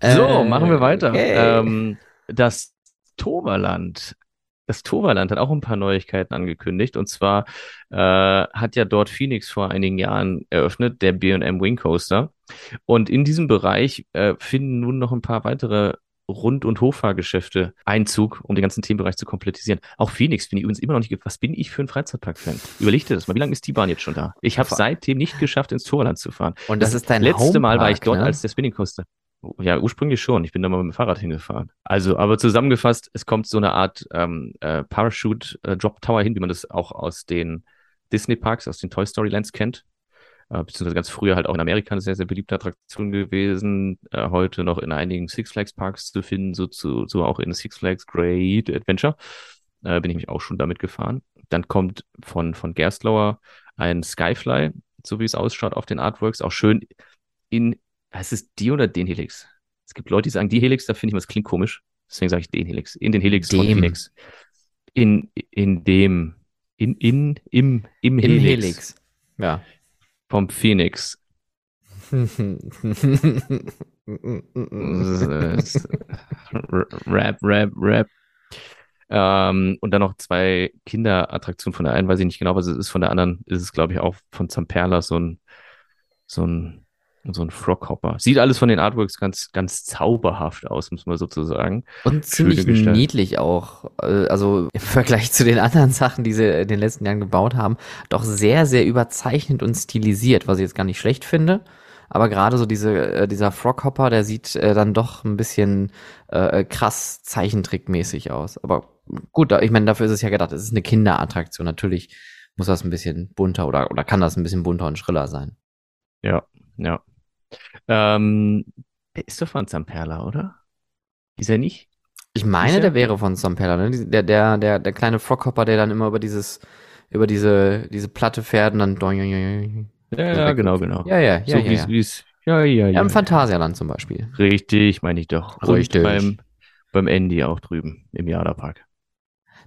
Äh, machen wir weiter. okay. Ähm, das Toverland. Das Toverland hat auch ein paar Neuigkeiten angekündigt. Und zwar äh, hat ja dort Phoenix vor einigen Jahren eröffnet, der B&M Wing Coaster. Und in diesem Bereich äh, finden nun noch ein paar weitere Rund- und Hoffahrgeschäfte Einzug, um den ganzen Themenbereich zu komplettisieren. Auch Phoenix bin ich übrigens immer noch nicht. Was bin ich für ein Freizeitpark-Fan? Überleg dir das mal. Wie lange ist die Bahn jetzt schon da? Ich habe seitdem nicht geschafft, ins Toverland zu fahren. Und das ist dein letzte Mal war ich Homepark, dort ne? als der Spinning Coaster. Ja, ursprünglich schon. Ich bin da mal mit dem Fahrrad hingefahren. Also, aber zusammengefasst, es kommt so eine Art ähm, äh, Parachute äh, Drop Tower hin, wie man das auch aus den Disney Parks, aus den Toy Story Lands kennt. Äh, beziehungsweise ganz früher halt auch in Amerika eine sehr, sehr beliebte Attraktion gewesen. Äh, heute noch in einigen Six Flags Parks zu finden, so, zu, so auch in Six Flags Great Adventure. Äh, bin ich mich auch schon damit gefahren. Dann kommt von, von Gerstlauer ein Skyfly, so wie es ausschaut auf den Artworks, auch schön in, heißt es die oder den Helix? Es gibt Leute, die sagen die Helix, da finde ich, was klingt komisch. Deswegen sage ich den Helix. In den Helix von Dem. Phoenix. In, in dem, in, in, im, im, Im Helix, Helix. Ja. Vom Phoenix. Rap, Rap, Rap. Ähm, und dann noch zwei Kinderattraktionen. Von der einen weiß ich nicht genau, was es ist. Von der anderen ist es, glaube ich, auch von Zamperla so ein, so ein, so ein Froghopper. Sieht alles von den Artworks ganz, ganz zauberhaft aus, muss man sozusagen. Und ziemlich niedlich auch. Äh, Also im Vergleich zu den anderen Sachen, die sie in den letzten Jahren gebaut haben, doch sehr, sehr überzeichnet und stilisiert, was ich jetzt gar nicht schlecht finde. Aber gerade so diese, äh, dieser Froghopper, der sieht äh, dann doch ein bisschen äh, krass zeichentrickmäßig aus. Aber gut, ich meine, dafür ist es ja gedacht. Es ist eine Kinderattraktion. Natürlich muss das ein bisschen bunter oder, oder kann das ein bisschen bunter und schriller sein. Ja, ja. Ähm, der ist doch von Zamperla, oder? Ist er nicht? Ich meine, er? der wäre von Sampeller, ne? Der, der, der, der kleine Froghopper, der dann immer über dieses, über diese, diese Platte fährt und dann. Ja, ja, genau, genau. Ja, ja, ja, so ja, wie es, ja. ja, ja, Ja, im Phantasialand zum Beispiel. Richtig, meine ich doch. Und Richtig. beim, beim Andy auch drüben im Jada-Park.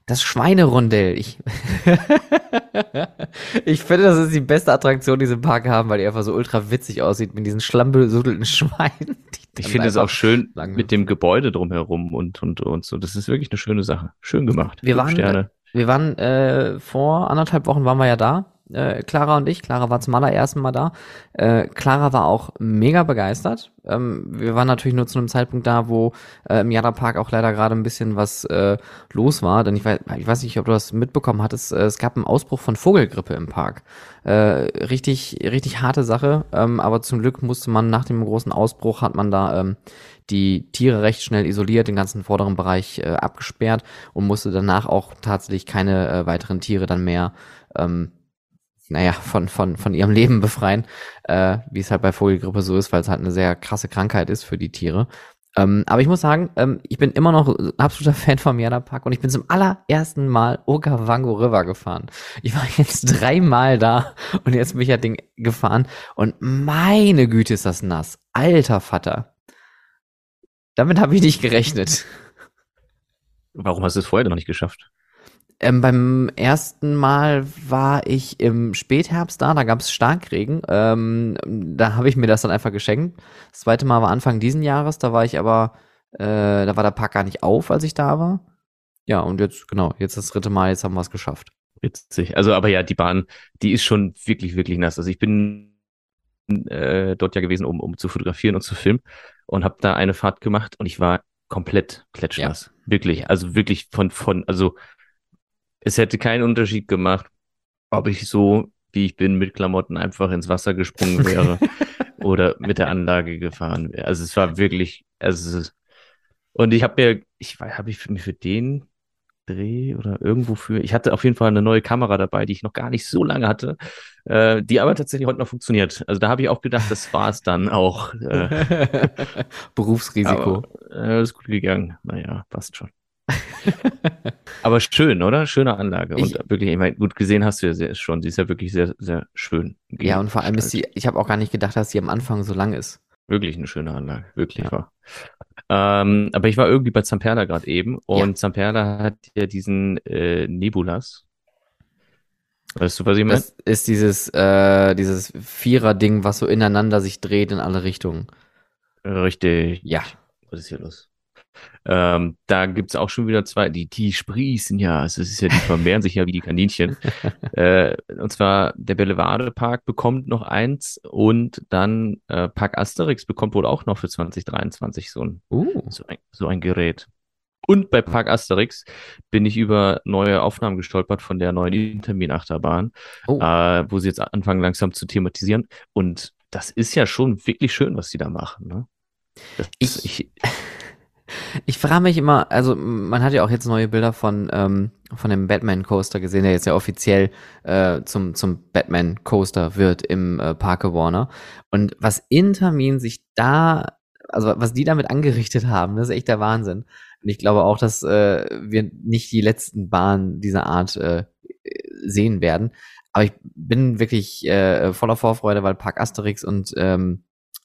Das Schweinerondell. Ich, ich finde, das ist die beste Attraktion, die sie im Park haben, weil die einfach so ultra witzig aussieht mit diesen schlammbesudelten Schweinen. Ich finde es auch schön mit dem Gebäude drumherum und, und, und so. Das ist wirklich eine schöne Sache. Schön gemacht. Wir waren- Sterne. Wir waren äh, vor anderthalb Wochen waren wir ja da, äh, Clara und ich. Clara war zum allerersten Mal da. Äh, Clara war auch mega begeistert. Ähm, wir waren natürlich nur zu einem Zeitpunkt da, wo äh, im Jada Park auch leider gerade ein bisschen was äh, los war. Denn ich weiß, ich weiß nicht, ob du das mitbekommen hattest. Äh, es gab einen Ausbruch von Vogelgrippe im Park. Äh, richtig, richtig harte Sache. Ähm, aber zum Glück musste man nach dem großen Ausbruch hat man da ähm, die Tiere recht schnell isoliert, den ganzen vorderen Bereich äh, abgesperrt und musste danach auch tatsächlich keine äh, weiteren Tiere dann mehr, ähm, naja, von, von, von ihrem Leben befreien, äh, wie es halt bei Vogelgrippe so ist, weil es halt eine sehr krasse Krankheit ist für die Tiere. Ähm, aber ich muss sagen, ähm, ich bin immer noch ein absoluter Fan vom Jana Park und ich bin zum allerersten Mal Okavango River gefahren. Ich war jetzt dreimal da und jetzt bin ich ja Ding gefahren und meine Güte ist das nass. Alter Vater. Damit habe ich nicht gerechnet. Warum hast du es vorher noch nicht geschafft? Ähm, beim ersten Mal war ich im Spätherbst da, da gab es Starkregen. Ähm, da habe ich mir das dann einfach geschenkt. Das zweite Mal war Anfang diesen Jahres, da war ich aber, äh, da war der Park gar nicht auf, als ich da war. Ja, und jetzt, genau, jetzt das dritte Mal, jetzt haben wir es geschafft. Witzig. Also, aber ja, die Bahn, die ist schon wirklich, wirklich nass. Also ich bin äh, dort ja gewesen, um, um zu fotografieren und zu filmen und habe da eine Fahrt gemacht und ich war komplett klatschnass. Ja. Wirklich, also wirklich von, von, also es hätte keinen Unterschied gemacht, ob ich so, wie ich bin, mit Klamotten einfach ins Wasser gesprungen wäre oder mit der Anlage gefahren wäre. Also es war wirklich, also und ich habe mir, ich habe ich mir für den Dreh oder irgendwo für. Ich hatte auf jeden Fall eine neue Kamera dabei, die ich noch gar nicht so lange hatte, äh, die aber tatsächlich heute noch funktioniert. Also da habe ich auch gedacht, das war es dann auch. Äh, Berufsrisiko. Aber, äh, ist gut gegangen. Naja, passt schon. aber schön, oder? Schöne Anlage. Ich, und wirklich, ich meine, gut gesehen hast du ja sehr, schon. Sie ist ja wirklich sehr, sehr schön. Ja, und vor allem ist sie, ich habe auch gar nicht gedacht, dass sie am Anfang so lang ist. Wirklich eine schöne Anlage, wirklich ja. wahr. Ähm, aber ich war irgendwie bei Zamperla gerade eben und ja. Zamperla hat ja diesen äh, Nebulas. Weißt du, was ich meine? Das ist dieses, äh, dieses Vierer-Ding, was so ineinander sich dreht in alle Richtungen. Richtig. Ja. Was ist hier los? Ähm, da gibt's auch schon wieder zwei, die, die sprießen ja, also es ist ja, die vermehren sich ja wie die Kaninchen. äh, und zwar der Bellevade Park bekommt noch eins und dann äh, Park Asterix bekommt wohl auch noch für 2023 so ein, uh. so ein, so ein Gerät. Und bei Park Asterix bin ich über neue Aufnahmen gestolpert von der neuen Intermin-Achterbahn, oh. äh, wo sie jetzt anfangen langsam zu thematisieren. Und das ist ja schon wirklich schön, was sie da machen. Ne? Das, ich, ich ich frage mich immer, also man hat ja auch jetzt neue Bilder von, ähm, von dem Batman Coaster gesehen, der jetzt ja offiziell äh, zum, zum Batman Coaster wird im äh, Parke Warner. Und was Intermin sich da, also was die damit angerichtet haben, das ist echt der Wahnsinn. Und ich glaube auch, dass äh, wir nicht die letzten Bahnen dieser Art äh, sehen werden. Aber ich bin wirklich äh, voller Vorfreude, weil Park Asterix und ähm,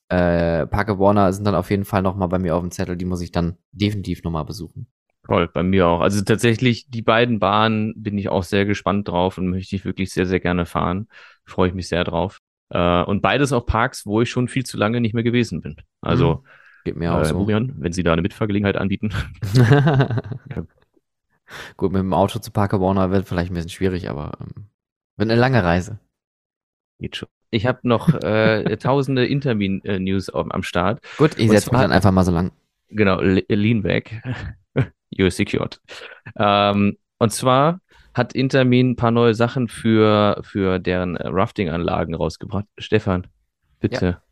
äh, Parker Warner sind dann auf jeden Fall nochmal bei mir auf dem Zettel. Die muss ich dann definitiv nochmal besuchen. Toll, bei mir auch. Also tatsächlich, die beiden Bahnen bin ich auch sehr gespannt drauf und möchte ich wirklich sehr, sehr gerne fahren. Freue ich mich sehr drauf. Äh, und beides auch Parks, wo ich schon viel zu lange nicht mehr gewesen bin. Also, mhm. geht mir auch äh, so. Urian, wenn Sie da eine Mitfahrgelegenheit anbieten. Gut, mit dem Auto zu Parker Warner wird vielleicht ein bisschen schwierig, aber ähm, wird eine lange Reise. Geht schon. Ich habe noch äh, tausende Intermin-News am Start. Gut, ich setze mich dann einfach mal so lang. Genau, lean back. You're secured. Ähm, und zwar hat Intermin ein paar neue Sachen für, für deren Rafting-Anlagen rausgebracht. Stefan, bitte. Ja.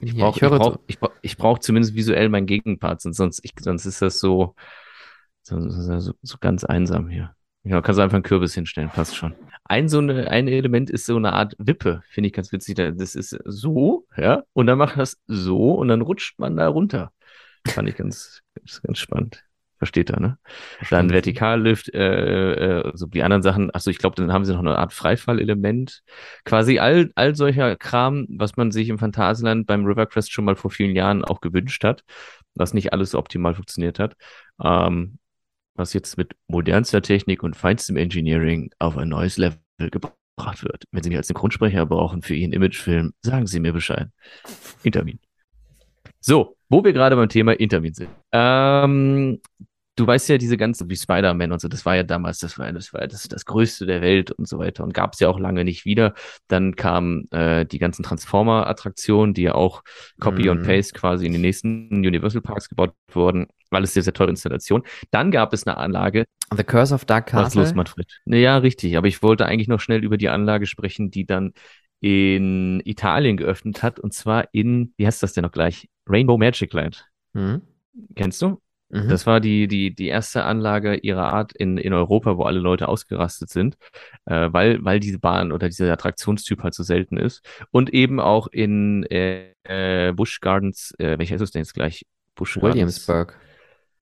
Ich brauche ja, ich brauch, ich brauch, ich brauch zumindest visuell meinen Gegenpart, sonst, ich, sonst ist das so, so, so, so ganz einsam hier. Ja, kannst du einfach einen Kürbis hinstellen, passt schon. Ein so eine, ein Element ist so eine Art Wippe, finde ich ganz witzig. Das ist so, ja, und dann macht das so und dann rutscht man da runter. Fand ich ganz, ganz, ganz spannend. Versteht er, ne? Dann Vertikallift, äh, äh, so die anderen Sachen, achso, ich glaube, dann haben sie noch eine Art Freifallelement. Quasi all, all solcher Kram, was man sich im Phantasialand beim Rivercrest schon mal vor vielen Jahren auch gewünscht hat, was nicht alles so optimal funktioniert hat. Ähm, was jetzt mit modernster Technik und feinstem Engineering auf ein neues Level gebracht wird. Wenn Sie mich als Synchronsprecher brauchen für Ihren Imagefilm, sagen Sie mir Bescheid. Intermin. So, wo wir gerade beim Thema Intermin sind. Ähm, du weißt ja, diese ganze, wie Spider-Man und so, das war ja damals, das war, das war das, das Größte der Welt und so weiter und gab es ja auch lange nicht wieder. Dann kamen äh, die ganzen Transformer-Attraktionen, die ja auch Copy mm. und Paste quasi in den nächsten Universal Parks gebaut wurden. Alles sehr, sehr tolle Installation. Dann gab es eine Anlage. The Curse of Dark Castle. Was los, Manfred? Ja, richtig. Aber ich wollte eigentlich noch schnell über die Anlage sprechen, die dann in Italien geöffnet hat. Und zwar in, wie heißt das denn noch gleich? Rainbow Magic Land. Mhm. Kennst du? Mhm. Das war die, die, die erste Anlage ihrer Art in, in Europa, wo alle Leute ausgerastet sind, äh, weil, weil diese Bahn oder dieser Attraktionstyp halt so selten ist. Und eben auch in äh, äh Busch Gardens, äh, welcher ist es denn jetzt gleich? Busch Williamsburg.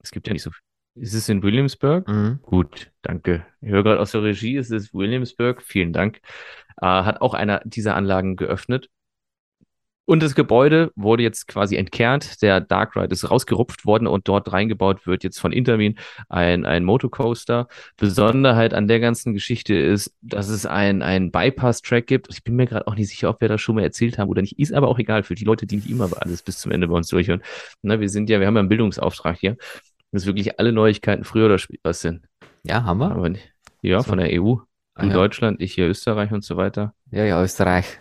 Es gibt ja nicht so viel. Ist es in Williamsburg? Mhm. Gut, danke. Ich höre gerade aus der Regie, es ist Williamsburg. Vielen Dank. Äh, hat auch einer dieser Anlagen geöffnet. Und das Gebäude wurde jetzt quasi entkernt. Der Dark Ride ist rausgerupft worden und dort reingebaut wird jetzt von Intermin ein, ein Motocoaster. Besonderheit an der ganzen Geschichte ist, dass es ein, ein Bypass-Track gibt. Ich bin mir gerade auch nicht sicher, ob wir das schon mal erzählt haben oder nicht. Ist aber auch egal für die Leute, die nicht immer alles bis zum Ende bei uns durchhören. Na, wir sind ja, wir haben ja einen Bildungsauftrag hier. Das wirklich alle Neuigkeiten früher oder später was sind. Ja, haben wir. Aber ja, so. von der EU. Ah, ja. Deutschland, ich hier Österreich und so weiter. Ja, ja, Österreich.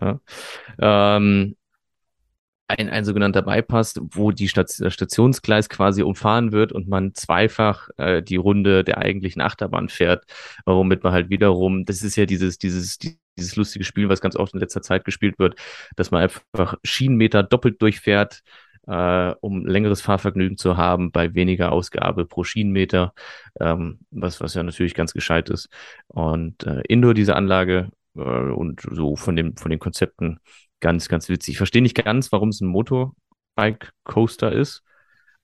Ähm, ein, ein sogenannter Bypass, wo die Station, das Stationsgleis quasi umfahren wird und man zweifach äh, die Runde der eigentlichen Achterbahn fährt, womit man halt wiederum, das ist ja dieses, dieses, dieses lustige Spiel, was ganz oft in letzter Zeit gespielt wird, dass man einfach Schienenmeter doppelt durchfährt, äh, um längeres Fahrvergnügen zu haben bei weniger Ausgabe pro Schienenmeter, ähm, was, was ja natürlich ganz gescheit ist. Und äh, Indoor diese Anlage äh, und so von dem, von den Konzepten ganz, ganz witzig. Ich verstehe nicht ganz, warum es ein Motorbike-Coaster ist.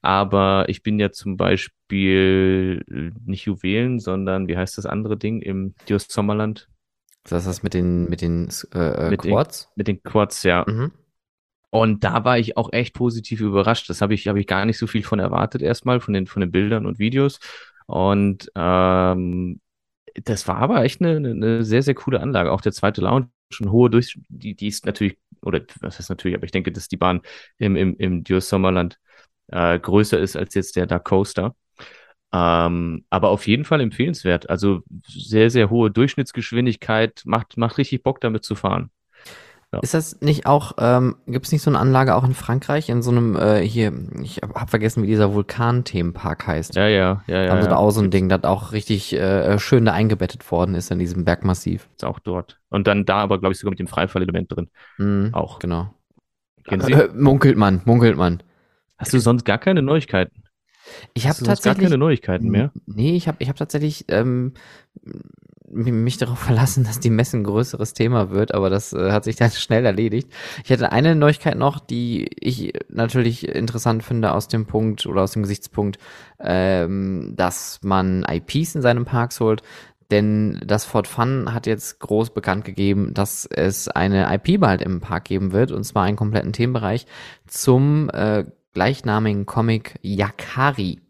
Aber ich bin ja zum Beispiel nicht Juwelen, sondern wie heißt das andere Ding im Dios Sommerland? Das ist das mit den, mit den äh, mit Quads? Den, mit den Quads, ja. Mhm. Und da war ich auch echt positiv überrascht. Das habe ich, habe ich gar nicht so viel von erwartet erstmal, von den, von den Bildern und Videos. Und ähm, das war aber echt eine, eine sehr, sehr coole Anlage. Auch der zweite Lounge, schon hohe Durch, die, die ist natürlich oder was heißt natürlich, aber ich denke, dass die Bahn im, im, im Dios Sommerland äh, größer ist als jetzt der Dark Coaster. Ähm, aber auf jeden Fall empfehlenswert. Also sehr, sehr hohe Durchschnittsgeschwindigkeit, macht, macht richtig Bock damit zu fahren. Ja. Ist das nicht auch, ähm, gibt es nicht so eine Anlage auch in Frankreich, in so einem, äh, hier, ich habe hab vergessen, wie dieser Vulkan-Themenpark heißt. Ja, ja, ja, ja. Da haben sie ja. da auch so ein Ding, das auch richtig äh, schön da eingebettet worden ist in diesem Bergmassiv. Ist auch dort. Und dann da aber, glaube ich, sogar mit dem Freifallelement drin. Mhm, auch. Genau. Sie? Äh, munkelt man, munkelt man. Hast du sonst gar keine Neuigkeiten? Ich habe tatsächlich gar keine Neuigkeiten mehr. Nee, ich habe ich hab tatsächlich ähm, mich darauf verlassen, dass die Messe ein größeres Thema wird, aber das äh, hat sich dann schnell erledigt. Ich hätte eine Neuigkeit noch, die ich natürlich interessant finde aus dem Punkt oder aus dem Gesichtspunkt, ähm, dass man IPs in seinem Parks holt. Denn das Fort Fun hat jetzt groß bekannt gegeben, dass es eine IP bald im Park geben wird, und zwar einen kompletten Themenbereich zum äh, gleichnamigen Comic Yakari.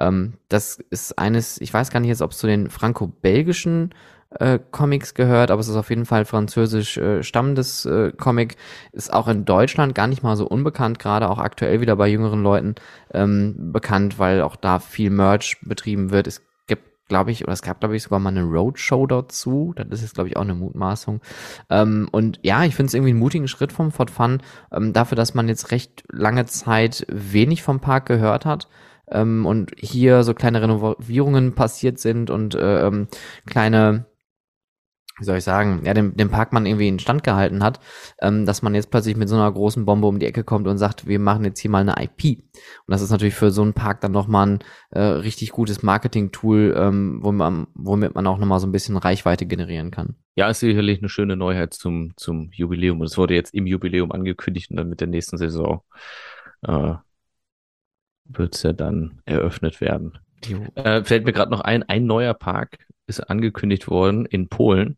Ähm, das ist eines, ich weiß gar nicht jetzt, ob es zu den franco-belgischen äh, Comics gehört, aber es ist auf jeden Fall französisch äh, stammendes äh, Comic, ist auch in Deutschland gar nicht mal so unbekannt, gerade auch aktuell wieder bei jüngeren Leuten ähm, bekannt, weil auch da viel Merch betrieben wird. Es gibt, glaube ich, oder es gab, glaube ich, sogar mal eine Roadshow dazu. Das ist jetzt, glaube ich, auch eine Mutmaßung. Ähm, und ja, ich finde es irgendwie einen mutigen Schritt vom Fort Fun, ähm, dafür, dass man jetzt recht lange Zeit wenig vom Park gehört hat ähm, und hier so kleine Renovierungen passiert sind und äh, ähm, kleine wie soll ich sagen, ja, den, den Park man irgendwie in Stand gehalten hat, ähm, dass man jetzt plötzlich mit so einer großen Bombe um die Ecke kommt und sagt, wir machen jetzt hier mal eine IP. Und das ist natürlich für so einen Park dann nochmal ein äh, richtig gutes Marketing-Tool, ähm, wo man, womit man auch nochmal so ein bisschen Reichweite generieren kann. Ja, ist sicherlich eine schöne Neuheit zum, zum Jubiläum. Und es wurde jetzt im Jubiläum angekündigt und dann mit der nächsten Saison äh, wird es ja dann eröffnet werden. Äh, fällt mir gerade noch ein, ein neuer Park ist angekündigt worden in Polen.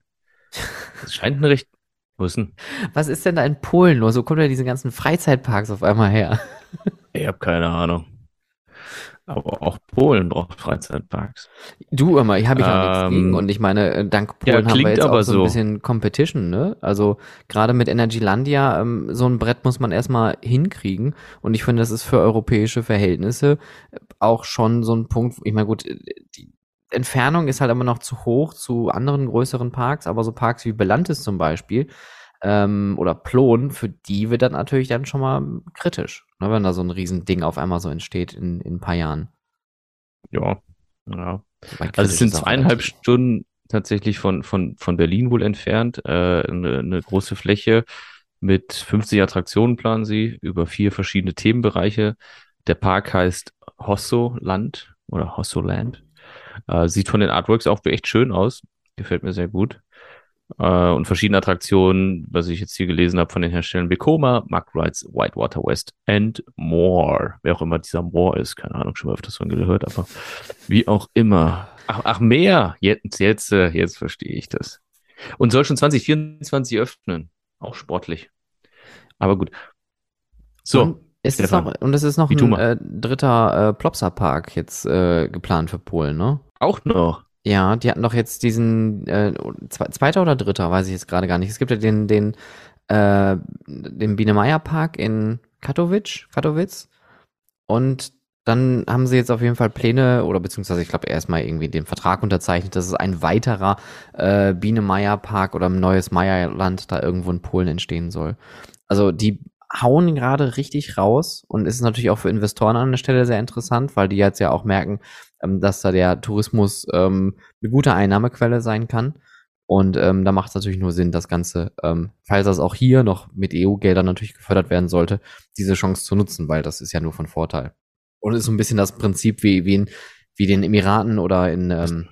Das scheint ein recht. Wo ist denn? Was ist denn da in Polen los? So kommen ja diese ganzen Freizeitparks auf einmal her. Ich habe keine Ahnung. Aber auch Polen braucht Freizeitparks. Du immer, ich habe ich auch nichts gegen. Ähm, und ich meine, äh, dank Polen ja, haben wir jetzt auch so, so ein bisschen Competition, ne? Also gerade mit Energylandia, ähm, so ein Brett muss man erstmal hinkriegen. Und ich finde, das ist für europäische Verhältnisse auch schon so ein Punkt. Ich meine, gut, die Entfernung ist halt immer noch zu hoch zu anderen größeren Parks, aber so Parks wie Belantis zum Beispiel ähm, oder Plon, für die wird dann natürlich dann schon mal kritisch, ne, wenn da so ein Riesending auf einmal so entsteht in, in ein paar Jahren. Ja, ja. Also es sind zweieinhalb Stunden tatsächlich von, von, von Berlin wohl entfernt, äh, eine, eine große Fläche mit 50 Attraktionen planen sie über vier verschiedene Themenbereiche. Der Park heißt Hosso Land oder Hosso Land. Äh, sieht von den Artworks auch echt schön aus. Gefällt mir sehr gut äh, und verschiedene Attraktionen, was ich jetzt hier gelesen habe von den Herstellern Vekoma, Mark Rides, Whitewater West and more. Wer auch immer dieser More ist, keine Ahnung, schon mal öfters von gehört, aber wie auch immer. Ach, ach mehr, jetzt, jetzt, äh, jetzt verstehe ich das. Und soll schon 2024 öffnen. Auch sportlich. Aber gut. So. Und es ist noch, und es ist noch ein äh, dritter äh, Plopsa-Park jetzt äh, geplant für Polen, ne? Auch noch. Ja, die hatten doch jetzt diesen äh, zweiter oder dritter, weiß ich jetzt gerade gar nicht. Es gibt ja den den äh, den Biene Park in Katowice, Katowice und dann haben sie jetzt auf jeden Fall Pläne oder beziehungsweise ich glaube erstmal irgendwie den Vertrag unterzeichnet, dass es ein weiterer äh, Biene-Meier-Park oder ein neues Meierland da irgendwo in Polen entstehen soll. Also die hauen gerade richtig raus und ist natürlich auch für Investoren an der Stelle sehr interessant, weil die jetzt ja auch merken, ähm, dass da der Tourismus ähm, eine gute Einnahmequelle sein kann. Und ähm, da macht es natürlich nur Sinn, das Ganze, ähm, falls das auch hier noch mit EU-Geldern natürlich gefördert werden sollte, diese Chance zu nutzen, weil das ist ja nur von Vorteil. Und ist so ein bisschen das Prinzip wie, wie in wie den Emiraten oder in ähm,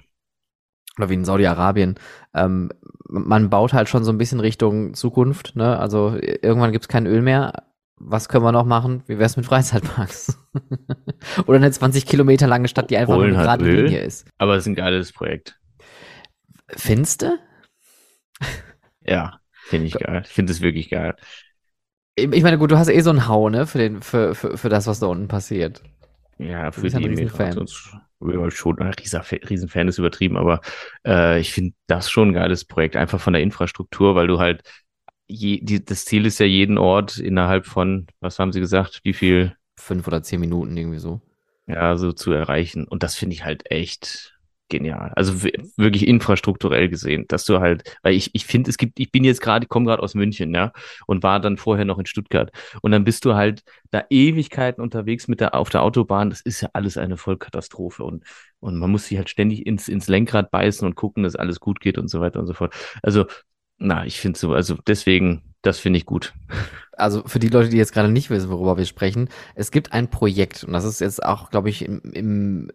oder wie in Saudi-Arabien. Ähm, man baut halt schon so ein bisschen Richtung Zukunft. Ne? Also irgendwann gibt's kein Öl mehr. Was können wir noch machen? Wie wär's mit Freizeitparks? oder eine 20 Kilometer lange Stadt, die einfach Polen nur gerade Öl. Linie ist. Aber es ist ein geiles Projekt. Findest du? Ja, finde ich geil. Ich finde es wirklich geil. Ich meine, gut, du hast eh so einen Hau, ne, für den, für, für, für das, was da unten passiert. Ja, für die ja, schon ein Riesenfan ist übertrieben, aber äh, ich finde das schon ein geiles Projekt, einfach von der Infrastruktur, weil du halt je, die, das Ziel ist ja jeden Ort innerhalb von, was haben sie gesagt, wie viel, Fünf oder zehn Minuten irgendwie so. ja, so zu erreichen. Und das finde ich halt echt genial. Also wirklich infrastrukturell gesehen, dass du halt, weil ich, ich finde, es gibt, ich bin jetzt gerade, komme gerade aus München, ja, und war dann vorher noch in Stuttgart. Und dann bist du halt da Ewigkeiten unterwegs mit der, auf der Autobahn. Das ist ja alles eine Vollkatastrophe. Und, und man muss sich halt ständig ins, ins Lenkrad beißen und gucken, dass alles gut geht und so weiter und so fort. Also, na, ich finde so, also deswegen, das finde ich gut. Also für die Leute, die jetzt gerade nicht wissen, worüber wir sprechen, es gibt ein Projekt und das ist jetzt auch, glaube ich, im, im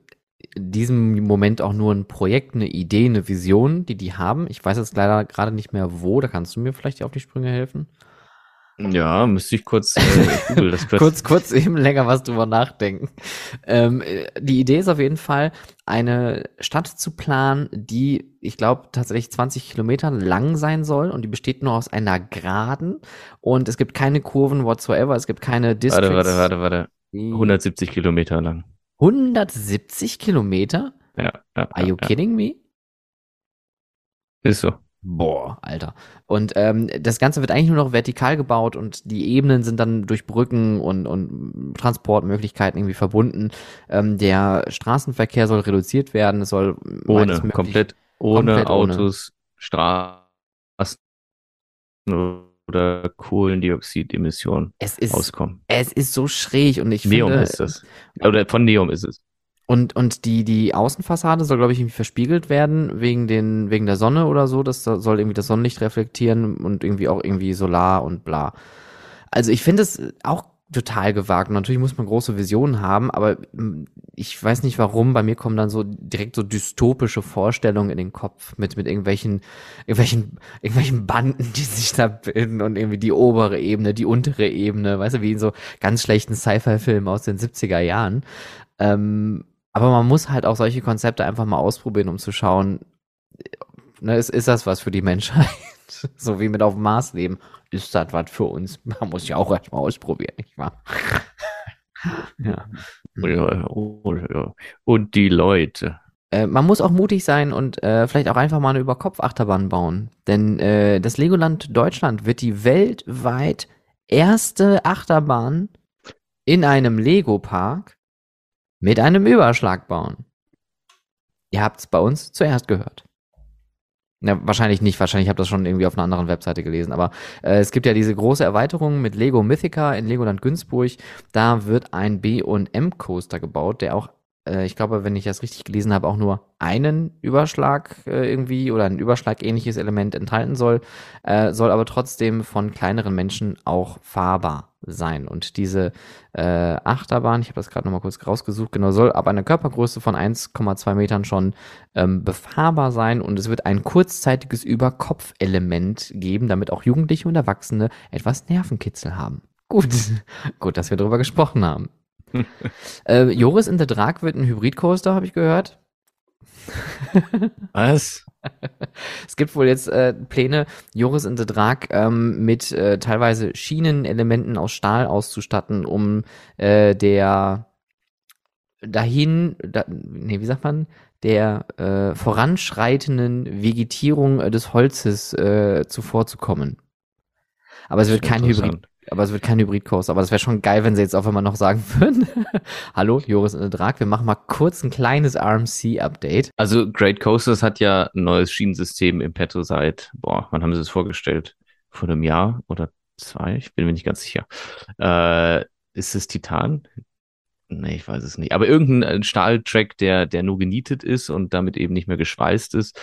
in diesem Moment auch nur ein Projekt, eine Idee, eine Vision, die die haben. Ich weiß jetzt leider gerade nicht mehr wo. Da kannst du mir vielleicht auf die Sprünge helfen. Ja, müsste ich kurz, äh, google das kurz. kurz, kurz eben länger was drüber nachdenken. Ähm, äh, die Idee ist auf jeden Fall, eine Stadt zu planen, die, ich glaube, tatsächlich 20 Kilometer lang sein soll und die besteht nur aus einer Geraden und es gibt keine Kurven whatsoever, es gibt keine Districts. Warte, warte, warte, warte. die- 170 Kilometer lang. 170 Kilometer? Ja, ja. Are you ja, kidding me? Ist so. Boah, Alter. Und ähm, das Ganze wird eigentlich nur noch vertikal gebaut und die Ebenen sind dann durch Brücken und, und Transportmöglichkeiten irgendwie verbunden. Ähm, der Straßenverkehr soll reduziert werden, es soll Ohne, komplett ohne komplett ohne. Autos, Straßen oder Kohlendioxidemissionen Es ist, auskommen. es ist so schräg und ich Neum finde, ist das. Oder von Neum ist es. Und, und die, die Außenfassade soll, glaube ich, irgendwie verspiegelt werden, wegen den, wegen der Sonne oder so. Das soll irgendwie das Sonnenlicht reflektieren und irgendwie auch irgendwie Solar und bla. Also ich finde es auch total gewagt. Und natürlich muss man große Visionen haben, aber mm, ich weiß nicht warum, bei mir kommen dann so direkt so dystopische Vorstellungen in den Kopf mit, mit irgendwelchen, irgendwelchen, irgendwelchen Banden, die sich da bilden und irgendwie die obere Ebene, die untere Ebene, weißt du, wie in so ganz schlechten Sci-Fi-Filmen aus den 70er Jahren. Ähm, aber man muss halt auch solche Konzepte einfach mal ausprobieren, um zu schauen, ne, ist, ist das was für die Menschheit? so wie mit auf dem Mars leben. Ist das was für uns? Man muss ja auch erstmal ausprobieren, nicht wahr? ja. Ja, oh, ja. Und die Leute. Äh, man muss auch mutig sein und äh, vielleicht auch einfach mal eine Überkopf-Achterbahn bauen. Denn äh, das Legoland Deutschland wird die weltweit erste Achterbahn in einem Lego-Park mit einem Überschlag bauen. Ihr habt es bei uns zuerst gehört. Ja, wahrscheinlich nicht, wahrscheinlich ihr das schon irgendwie auf einer anderen Webseite gelesen, aber äh, es gibt ja diese große Erweiterung mit Lego Mythica in Legoland Günzburg. Da wird ein B- und M-Coaster gebaut, der auch, äh, ich glaube, wenn ich das richtig gelesen habe, auch nur einen Überschlag äh, irgendwie oder ein Überschlag-ähnliches Element enthalten soll, äh, soll aber trotzdem von kleineren Menschen auch fahrbar sein. Und diese äh, Achterbahn, ich habe das gerade nochmal kurz rausgesucht, genau, soll ab einer Körpergröße von 1,2 Metern schon ähm, befahrbar sein und es wird ein kurzzeitiges Überkopfelement geben, damit auch Jugendliche und Erwachsene etwas Nervenkitzel haben. Gut, gut, dass wir darüber gesprochen haben. äh, Joris in the Drag wird ein Hybridcoaster, habe ich gehört. Was? Es gibt wohl jetzt äh, Pläne, Joris in the Drag ähm, mit äh, teilweise Schienenelementen aus Stahl auszustatten, um äh, der dahin, da, nee, wie sagt man, der äh, voranschreitenden Vegetierung äh, des Holzes äh, zuvorzukommen. Aber es wird kein Hybrid. Aber es wird kein Hybrid-Coaster. Aber das wäre schon geil, wenn sie jetzt auch immer noch sagen würden. Hallo, Joris und Drag, wir machen mal kurz ein kleines RMC-Update. Also Great Coasters hat ja ein neues Schienensystem im Petto seit, boah, wann haben sie es vorgestellt? Vor einem Jahr oder zwei? Ich bin mir nicht ganz sicher. Äh, ist es Titan? Nee, ich weiß es nicht. Aber irgendein Stahltrack, der, der nur genietet ist und damit eben nicht mehr geschweißt ist,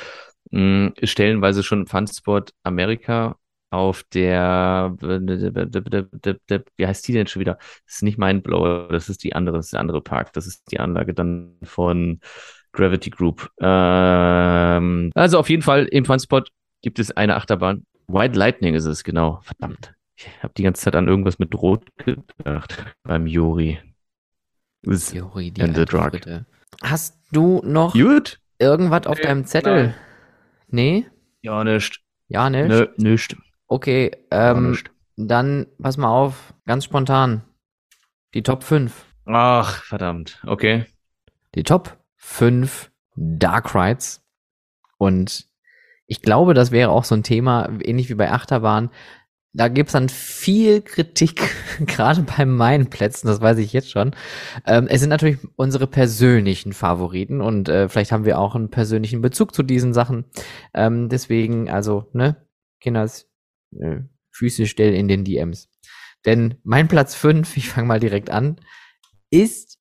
mh, stellenweise schon Funsport Amerika auf der, wie heißt die denn schon wieder? Das ist nicht Mindblower, das ist die andere, das ist der andere Park. Das ist die Anlage dann von Gravity Group. Ähm, also auf jeden Fall im Funspot gibt es eine Achterbahn. White Lightning ist es, genau. Verdammt. Ich habe die ganze Zeit an irgendwas mit Rot gedacht beim Juri. Juri, die and the drug. Hast du noch Gut? irgendwas auf Nee, deinem Zettel? nein. Nee? Ja, nicht. Ja, ne? Nö, nicht. Okay, ähm, dann pass mal auf, ganz spontan. Die Top 5. Ach, verdammt. Okay. Die Top 5 Dark Rides. Und ich glaube, das wäre auch so ein Thema, ähnlich wie bei Achterbahn. Da gibt's dann viel Kritik, gerade bei meinen Plätzen, das weiß ich jetzt schon. Ähm, es sind natürlich unsere persönlichen Favoriten und äh, vielleicht haben wir auch einen persönlichen Bezug zu diesen Sachen. Ähm, deswegen, also, ne, Kinders, äh, Füße still in den DMs. Denn mein Platz 5, ich fange mal direkt an, ist,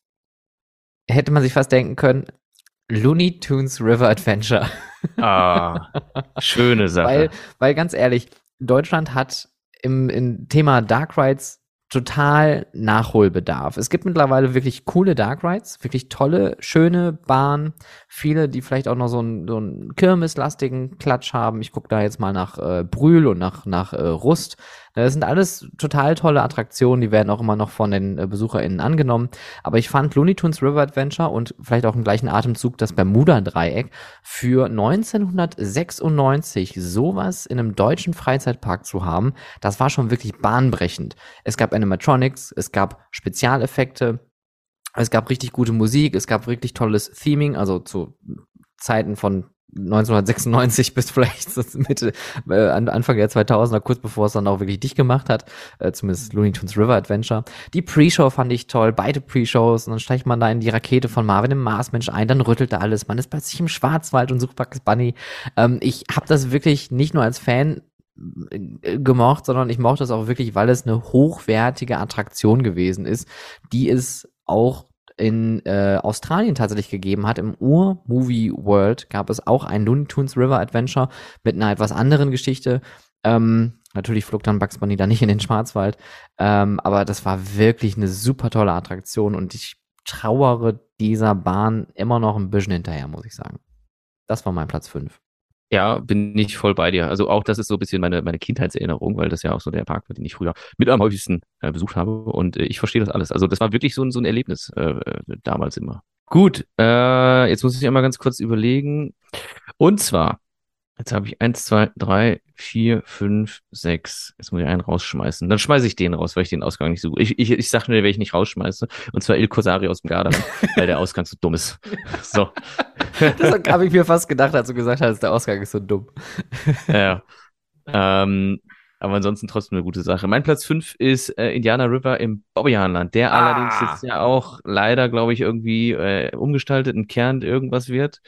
hätte man sich fast denken können, Looney Tunes River Adventure. Ah, schöne Sache. Weil, weil ganz ehrlich, Deutschland hat im, im Thema Dark Rides total Nachholbedarf. Es gibt mittlerweile wirklich coole Dark Rides, wirklich tolle, schöne Bahnen. Viele, die vielleicht auch noch so einen, so einen Kirmeslastigen Klatsch haben. Ich gucke da jetzt mal nach äh, Brühl und nach, nach äh, Rust. Das sind alles total tolle Attraktionen, die werden auch immer noch von den äh, BesucherInnen angenommen. Aber ich fand Looney Tunes River Adventure und vielleicht auch im gleichen Atemzug das Bermuda-Dreieck für 1996 sowas in einem deutschen Freizeitpark zu haben, das war schon wirklich bahnbrechend. Es gab Animatronics, es gab Spezialeffekte, es gab richtig gute Musik, es gab wirklich tolles Theming, also zu Zeiten von 1996 bis vielleicht Mitte, äh, an- Anfang der 2000er, kurz bevor es dann auch wirklich dicht gemacht hat, äh, zumindest Looney Tunes River Adventure. Die Pre-Show fand ich toll, beide Pre-Shows, und dann steigt man da in die Rakete von Marvin im Marsmensch ein, dann rüttelt da alles, man ist plötzlich im Schwarzwald und sucht Bugs Bunny. Ähm, ich habe das wirklich nicht nur als Fan äh, gemocht, sondern ich mochte es auch wirklich, weil es eine hochwertige Attraktion gewesen ist, die es auch in äh, Australien tatsächlich gegeben hat. Im Ur-Movie World gab es auch ein Looney Tunes River Adventure mit einer etwas anderen Geschichte. Ähm, natürlich flog dann Bugs Bunny da nicht in den Schwarzwald, ähm, aber das war wirklich eine super tolle Attraktion und ich trauere dieser Bahn immer noch ein bisschen hinterher, muss ich sagen. Das war mein Platz 5. Ja, bin ich voll bei dir. Also auch das ist so ein bisschen meine, meine Kindheitserinnerung, weil das ja auch so der Park war, den ich früher mit am häufigsten äh, besucht habe. Und äh, ich verstehe das alles. Also das war wirklich so ein, so ein Erlebnis äh, äh, damals immer. Gut, äh, jetzt muss ich einmal ganz kurz überlegen. Und zwar, jetzt habe ich eins, zwei, drei, vier, fünf, sechs. Jetzt muss ich einen rausschmeißen. Dann schmeiße ich den raus, weil ich den Ausgang nicht so gut. Ich, ich, ich sag nur, wen ich nicht rausschmeiße. Und zwar Il Kosari aus dem Gardaland, weil der Ausgang so dumm ist. So. Das habe ich mir fast gedacht, als du gesagt hast, der Ausgang ist so dumm. Ja. Ähm, aber ansonsten trotzdem eine gute Sache. Mein Platz 5 ist äh, Indiana River im Bobbejahnland, der Ah. allerdings jetzt ja auch leider, glaube ich, irgendwie äh, umgestaltet, entkernt irgendwas wird.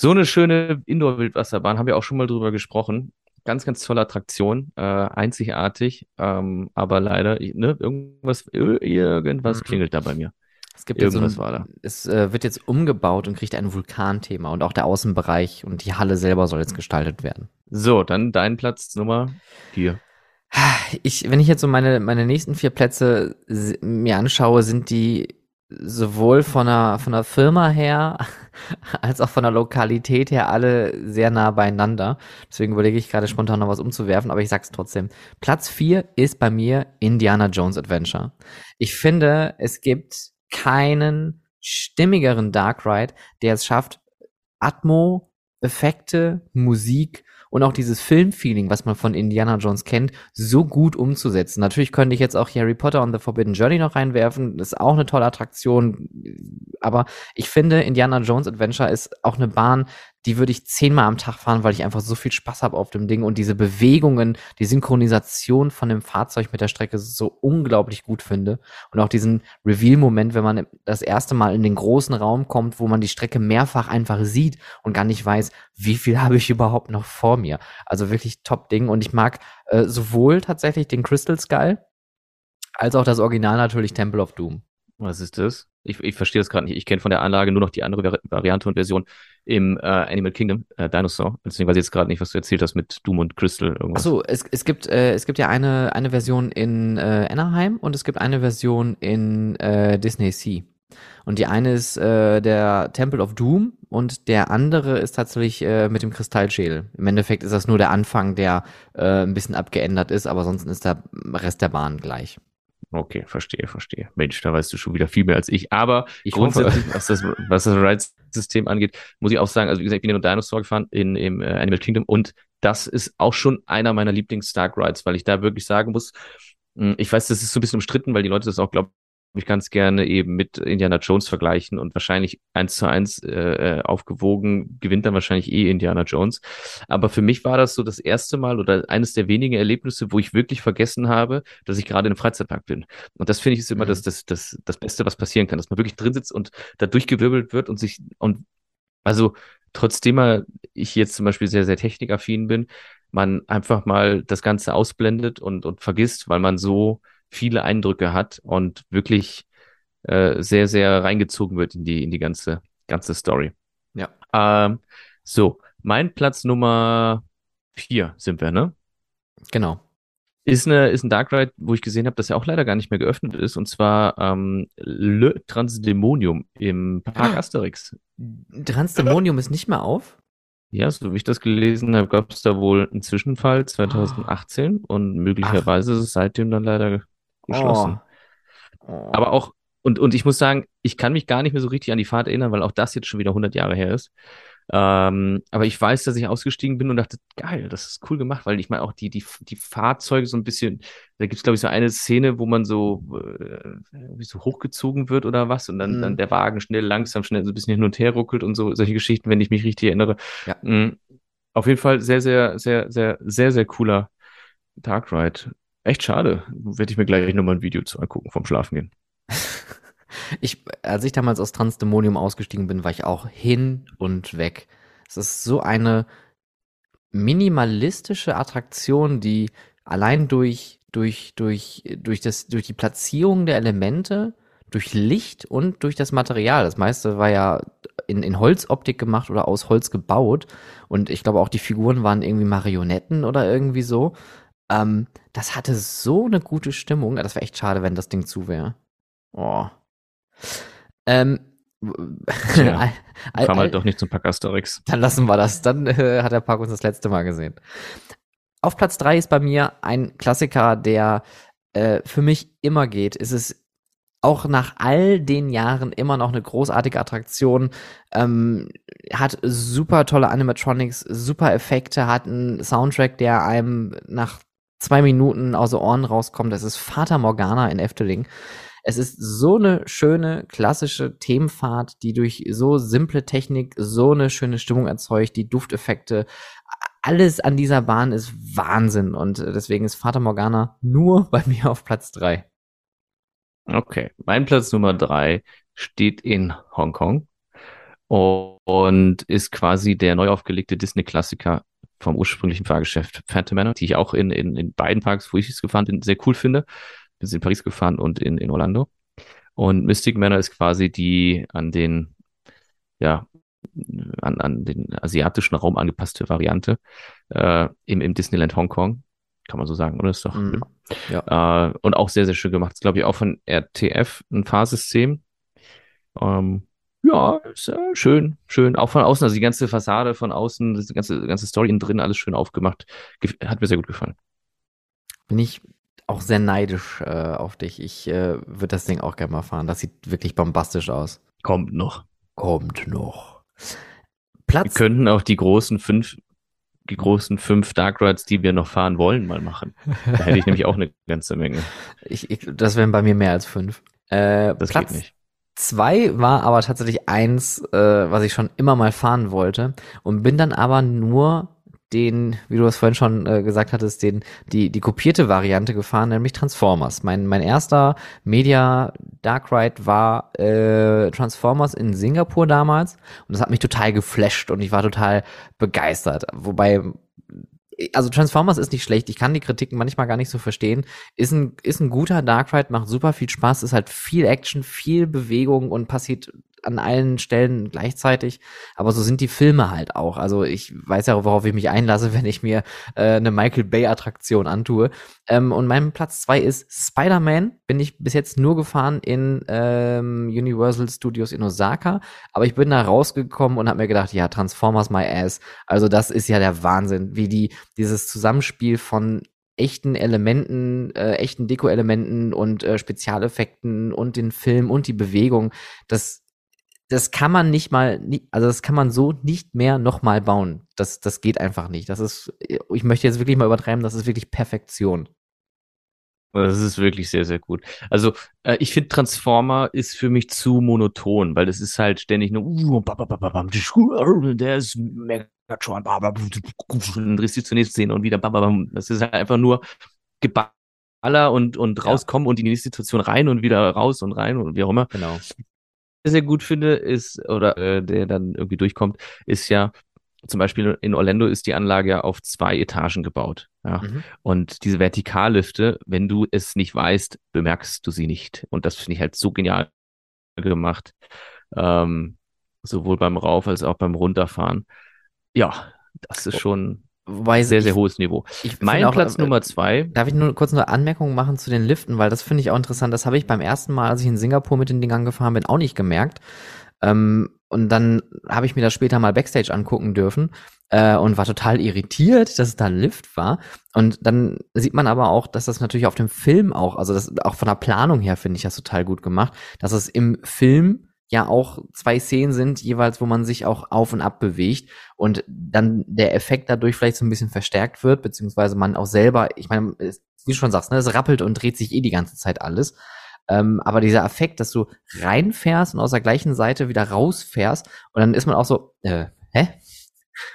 So eine schöne Indoor-Wildwasserbahn, haben wir auch schon mal drüber gesprochen. Ganz, ganz tolle Attraktion, äh, einzigartig, ähm, aber leider, ne, irgendwas, ir- irgendwas Mhm. klingelt da bei mir. Es gibt jetzt so Irgendwas ein, war da. Es äh, wird jetzt umgebaut und kriegt ein Vulkanthema und auch der Außenbereich und die Halle selber soll jetzt gestaltet werden. So, dann dein Platz Nummer 4. Ich, wenn ich jetzt so meine, meine nächsten vier Plätze mir anschaue, sind die sowohl von der, von der Firma her als auch von der Lokalität her alle sehr nah beieinander. Deswegen überlege ich gerade spontan noch was umzuwerfen, aber ich sag's trotzdem. Platz vier ist bei mir Indiana Jones Adventure. Ich finde, es gibt keinen stimmigeren Dark Ride, der es schafft, Atmo, Effekte, Musik und auch dieses Filmfeeling, was man von Indiana Jones kennt, so gut umzusetzen. Natürlich könnte ich jetzt auch Harry Potter on the Forbidden Journey noch reinwerfen. Das ist auch eine tolle Attraktion. Aber ich finde, Indiana Jones Adventure ist auch eine Bahn, die würde ich zehnmal am Tag fahren, weil ich einfach so viel Spaß habe auf dem Ding und diese Bewegungen, die Synchronisation von dem Fahrzeug mit der Strecke so unglaublich gut finde. Und auch diesen Reveal-Moment, wenn man das erste Mal in den großen Raum kommt, wo man die Strecke mehrfach einfach sieht und gar nicht weiß, wie viel habe ich überhaupt noch vor mir. Also wirklich Top-Ding. Und ich mag äh, sowohl tatsächlich den Crystal Skull, als auch das Original natürlich Temple of Doom. Was ist das? Ich, ich verstehe das gerade nicht. Ich kenne von der Anlage nur noch die andere Vari Variante und Version im äh, Animal Kingdom, äh, Dinosaur. Deswegen weiß ich jetzt gerade nicht, was du erzählt hast mit Doom und Crystal. Irgendwas. Achso, es, es, gibt, äh, es gibt ja eine, eine Version in äh, Anaheim und es gibt eine Version in äh, Disney Sea. Und die eine ist äh, der Temple of Doom und der andere ist tatsächlich äh, mit dem Kristallschädel. Im Endeffekt ist das nur der Anfang, der äh, ein bisschen abgeändert ist, aber sonst ist der Rest der Bahn gleich. Okay, verstehe, verstehe. Mensch, da weißt du schon wieder viel mehr als ich. Aber ich grundsätzlich, hoffe. was das, was das Rides-System angeht, muss ich auch sagen, also wie gesagt, ich bin ja nur Dinosaur gefahren in, im äh, Animal Kingdom und das ist auch schon einer meiner Lieblings-Stark Rides, weil ich da wirklich sagen muss, hm, ich weiß, das ist so ein bisschen umstritten, weil die Leute das auch, glaube ich ganz gerne eben mit Indiana Jones vergleichen und wahrscheinlich eins zu eins äh, äh, aufgewogen gewinnt dann wahrscheinlich eh Indiana Jones. Aber für mich war das so das erste Mal oder eines der wenigen Erlebnisse, wo ich wirklich vergessen habe, dass ich gerade einem Freizeitpark bin. Und das finde ich ist immer mhm. das, das, das, das Beste, was passieren kann, dass man wirklich drin sitzt und da durchgewirbelt wird und sich und also trotzdem ich jetzt zum Beispiel sehr, sehr technikaffin bin, man einfach mal das Ganze ausblendet und, und vergisst, weil man so viele Eindrücke hat und wirklich äh, sehr, sehr reingezogen wird in die, in die ganze, ganze Story. Ja. Ähm, so, mein Platz Nummer vier sind wir, ne? Genau. Ist, eine, ist ein Dark Ride, wo ich gesehen habe, dass er auch leider gar nicht mehr geöffnet ist, und zwar ähm, Le Transdemonium im Park ah. Asterix. Transdemonium ist nicht mehr auf? Ja, so wie ich das gelesen habe, gab es da wohl einen Zwischenfall 2018 oh. und möglicherweise Ach. ist es seitdem dann leider geschlossen. Oh. Oh. Aber auch, und, und ich muss sagen, ich kann mich gar nicht mehr so richtig an die Fahrt erinnern, weil auch das jetzt schon wieder 100 Jahre her ist. Ähm, aber ich weiß, dass ich ausgestiegen bin und dachte, geil, das ist cool gemacht, weil ich meine auch die, die, die Fahrzeuge so ein bisschen, da gibt es, glaube ich, so eine Szene, wo man so, äh, wie so hochgezogen wird oder was und dann, mhm. dann der Wagen schnell, langsam, schnell so ein bisschen hin und her ruckelt und so, solche Geschichten, wenn ich mich richtig erinnere. Ja. Mhm. Auf jeden Fall sehr, sehr, sehr, sehr, sehr, sehr cooler Dark Ride. Echt schade. Werde ich mir gleich nochmal ein Video zu angucken vom Schlafengehen. ich, als ich damals aus Transdemonium ausgestiegen bin, war ich auch hin und weg. Es ist so eine minimalistische Attraktion, die allein durch, durch, durch, durch, das, durch die Platzierung der Elemente, durch Licht und durch das Material. Das meiste war ja in, in Holzoptik gemacht oder aus Holz gebaut. Und ich glaube auch die Figuren waren irgendwie Marionetten oder irgendwie so. Ähm, das hatte so eine gute Stimmung. Das wäre echt schade, wenn das Ding zu wäre. Oh. Ähm, Tja, kam halt doch nicht zum Pack Asterix. Dann lassen wir das. Dann äh, hat der Park uns das letzte Mal gesehen. Auf Platz drei ist bei mir ein Klassiker, der äh, für mich immer geht. Es ist auch nach all den Jahren immer noch eine großartige Attraktion. Ähm, hat super tolle Animatronics, super Effekte, hat einen Soundtrack, der einem nach zwei Minuten aus den Ohren rauskommt. Das ist Vater Morgana in Efteling. Es ist so eine schöne, klassische Themenfahrt, die durch so simple Technik so eine schöne Stimmung erzeugt, die Dufteffekte. Alles an dieser Bahn ist Wahnsinn und deswegen ist Vater Morgana nur bei mir auf Platz drei. Okay, mein Platz Nummer drei steht in Hongkong und ist quasi der neu aufgelegte Disney-Klassiker vom ursprünglichen Fahrgeschäft Phantom Manor, die ich auch in, in, in beiden Parks, wo ich es gefahren bin, sehr cool finde. Bin in Paris gefahren und in, in Orlando. Und Mystic Manor ist quasi die an den, ja, an, an den asiatischen Raum angepasste Variante äh, im, im Disneyland Hongkong. Kann man so sagen, oder? Ist doch, ja. ja. Äh, und auch sehr, sehr schön gemacht. Ist, glaube ich, auch von RTF ein Fahrsystem. Ähm, ja, ist äh, schön, schön. Auch von außen, also die ganze Fassade von außen, die ganze, ganze Story innen drin, alles schön aufgemacht. Hat mir sehr gut gefallen. Bin ich auch sehr neidisch äh, auf dich. Ich äh, würde das Ding auch gerne mal fahren. Das sieht wirklich bombastisch aus. Kommt noch. Kommt noch. Platz. Wir könnten auch die großen fünf, die großen fünf Dark Rides, die wir noch fahren wollen, mal machen. Da hätte ich nämlich auch eine ganze Menge. Ich, ich, das wären bei mir mehr als fünf. Äh, das Platz, geht nicht. Zwei war aber tatsächlich eins, äh, was ich schon immer mal fahren wollte und bin dann aber nur den, wie du es vorhin schon äh, gesagt hattest, den, die, die kopierte Variante gefahren, nämlich Transformers. Mein, mein erster Media Dark Ride war äh, Transformers in Singapur damals und das hat mich total geflasht und ich war total begeistert. Wobei also Transformers ist nicht schlecht. Ich kann die Kritiken manchmal gar nicht so verstehen. Ist ein, ist ein guter Dark Ride, macht super viel Spaß, ist halt viel Action, viel Bewegung und passiert an allen Stellen gleichzeitig. Aber so sind die Filme halt auch. Also ich weiß ja, worauf ich mich einlasse, wenn ich mir äh, eine Michael Bay-Attraktion antue. Ähm, und mein Platz zwei ist Spider-Man. Bin ich bis jetzt nur gefahren in ähm, Universal Studios in Osaka. Aber ich bin da rausgekommen und habe mir gedacht, ja, Transformers my ass. Also das ist ja der Wahnsinn, wie die dieses Zusammenspiel von echten Elementen, äh, echten Deko-Elementen und äh, Spezialeffekten und den Film und die Bewegung, das das kann man nicht mal, also das kann man so nicht mehr nochmal bauen. Das, das geht einfach nicht. Das ist, ich möchte jetzt wirklich mal übertreiben, das ist wirklich Perfektion. Das ist wirklich sehr, sehr gut. Also, äh, ich finde, Transformer ist für mich zu monoton, weil das ist halt ständig nur, uh, der ist Megatron, dann drehst du zur nächsten Szene und wieder, das ist halt einfach nur Geballer und, und rauskommen und in die nächste Situation rein und wieder raus und rein und wie auch immer. Genau sehr gut finde, ist, oder äh, der dann irgendwie durchkommt, ist ja, zum Beispiel in Orlando ist die Anlage ja auf zwei Etagen gebaut. Ja. Mhm. Und diese Vertikallifte, wenn du es nicht weißt, bemerkst du sie nicht. Und das finde ich halt so genial gemacht. Ähm, sowohl beim Rauf als auch beim Runterfahren. Ja, das ist schon Wobei sehr, sehr hohes Niveau. mein auch, Platz äh, Nummer zwei. Darf ich nur kurz eine Anmerkung machen zu den Liften, weil das finde ich auch interessant. Das habe ich beim ersten Mal, als ich in Singapur mit den Dingern gefahren bin, auch nicht gemerkt. Ähm, und dann habe ich mir das später mal Backstage angucken dürfen äh, und war total irritiert, dass es da ein Lift war. Und dann sieht man aber auch, dass das natürlich auf dem Film auch, also das auch von der Planung her finde ich das total gut gemacht, dass es im Film ja auch zwei Szenen sind, jeweils, wo man sich auch auf und ab bewegt und dann der Effekt dadurch vielleicht so ein bisschen verstärkt wird, beziehungsweise man auch selber, ich meine, wie du schon sagst, ne, es rappelt und dreht sich eh die ganze Zeit alles. Ähm, aber dieser Effekt, dass du reinfährst und aus der gleichen Seite wieder rausfährst und dann ist man auch so, äh, hä?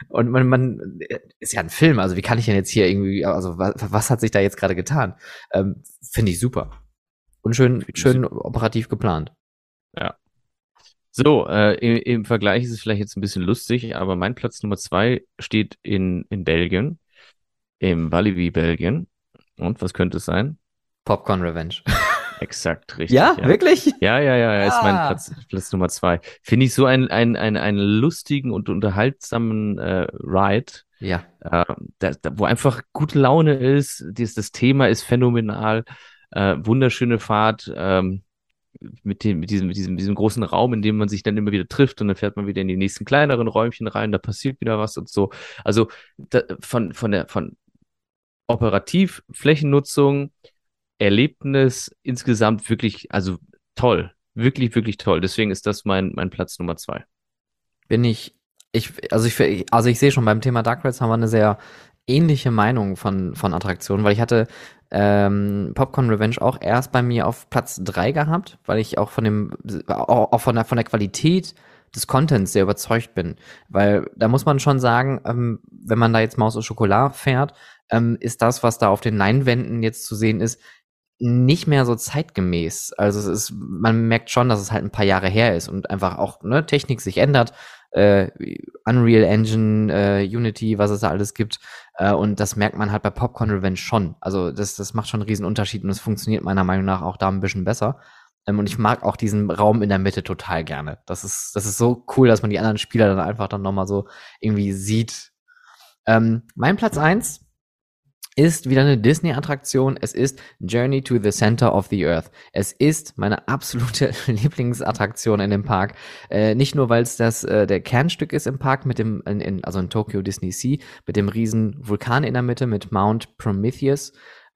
Und man, man ist ja ein Film, also wie kann ich denn jetzt hier irgendwie, also was, was hat sich da jetzt gerade getan? Ähm, Finde ich super. Und schön, schön operativ geplant. Ja, so, äh, im, im, Vergleich ist es vielleicht jetzt ein bisschen lustig, aber mein Platz Nummer zwei steht in, in Belgien, im Walibi Belgien. Und was könnte es sein? Popcorn Revenge. Exakt, richtig. Ja, ja, wirklich? Ja, ja, ja, ja, ist mein ah. Platz, Platz Nummer zwei. Finde ich so einen, einen, einen, einen lustigen und unterhaltsamen äh, Ride. Ja. Äh, da, da, wo einfach gute Laune ist. Das, das Thema ist phänomenal. Äh, wunderschöne Fahrt. Ähm, mit, dem, mit, diesem, mit diesem, diesem großen Raum, in dem man sich dann immer wieder trifft und dann fährt man wieder in die nächsten kleineren Räumchen rein, da passiert wieder was und so. Also da, von, von der von operativ Flächennutzung, Erlebnis insgesamt wirklich, also toll, wirklich, wirklich toll. Deswegen ist das mein, mein Platz Nummer zwei. Bin ich, ich, also ich, also ich sehe schon beim Thema Dark Rides haben wir eine sehr ähnliche Meinung von, von Attraktionen, weil ich hatte ähm, Popcorn Revenge auch erst bei mir auf Platz drei gehabt, weil ich auch von dem, auch von der, von der Qualität des Contents sehr überzeugt bin. Weil da muss man schon sagen, ähm, wenn man da jetzt Maus und Schokolade fährt, ähm, ist das, was da auf den Leinwänden jetzt zu sehen ist, nicht mehr so zeitgemäß. Also es ist, man merkt schon, dass es halt ein paar Jahre her ist und einfach auch ne, Technik sich ändert äh, Unreal Engine, äh, Unity, was es da alles gibt. Äh, und das merkt man halt bei Popcorn Revenge schon. Also das, das macht schon einen riesen Unterschied und es funktioniert meiner Meinung nach auch da ein bisschen besser. Ähm, und ich mag auch diesen Raum in der Mitte total gerne. Das ist, das ist so cool, dass man die anderen Spieler dann einfach dann nochmal so irgendwie sieht. Ähm, mein Platz eins ist wieder eine Disney-Attraktion. Es ist Journey to the Center of the Earth. Es ist meine absolute Lieblingsattraktion in dem Park. Äh, nicht nur, weil es das äh, der Kernstück ist im Park mit dem, in, in, also in Tokyo Disney Sea, mit dem riesen Vulkan in der Mitte, mit Mount Prometheus.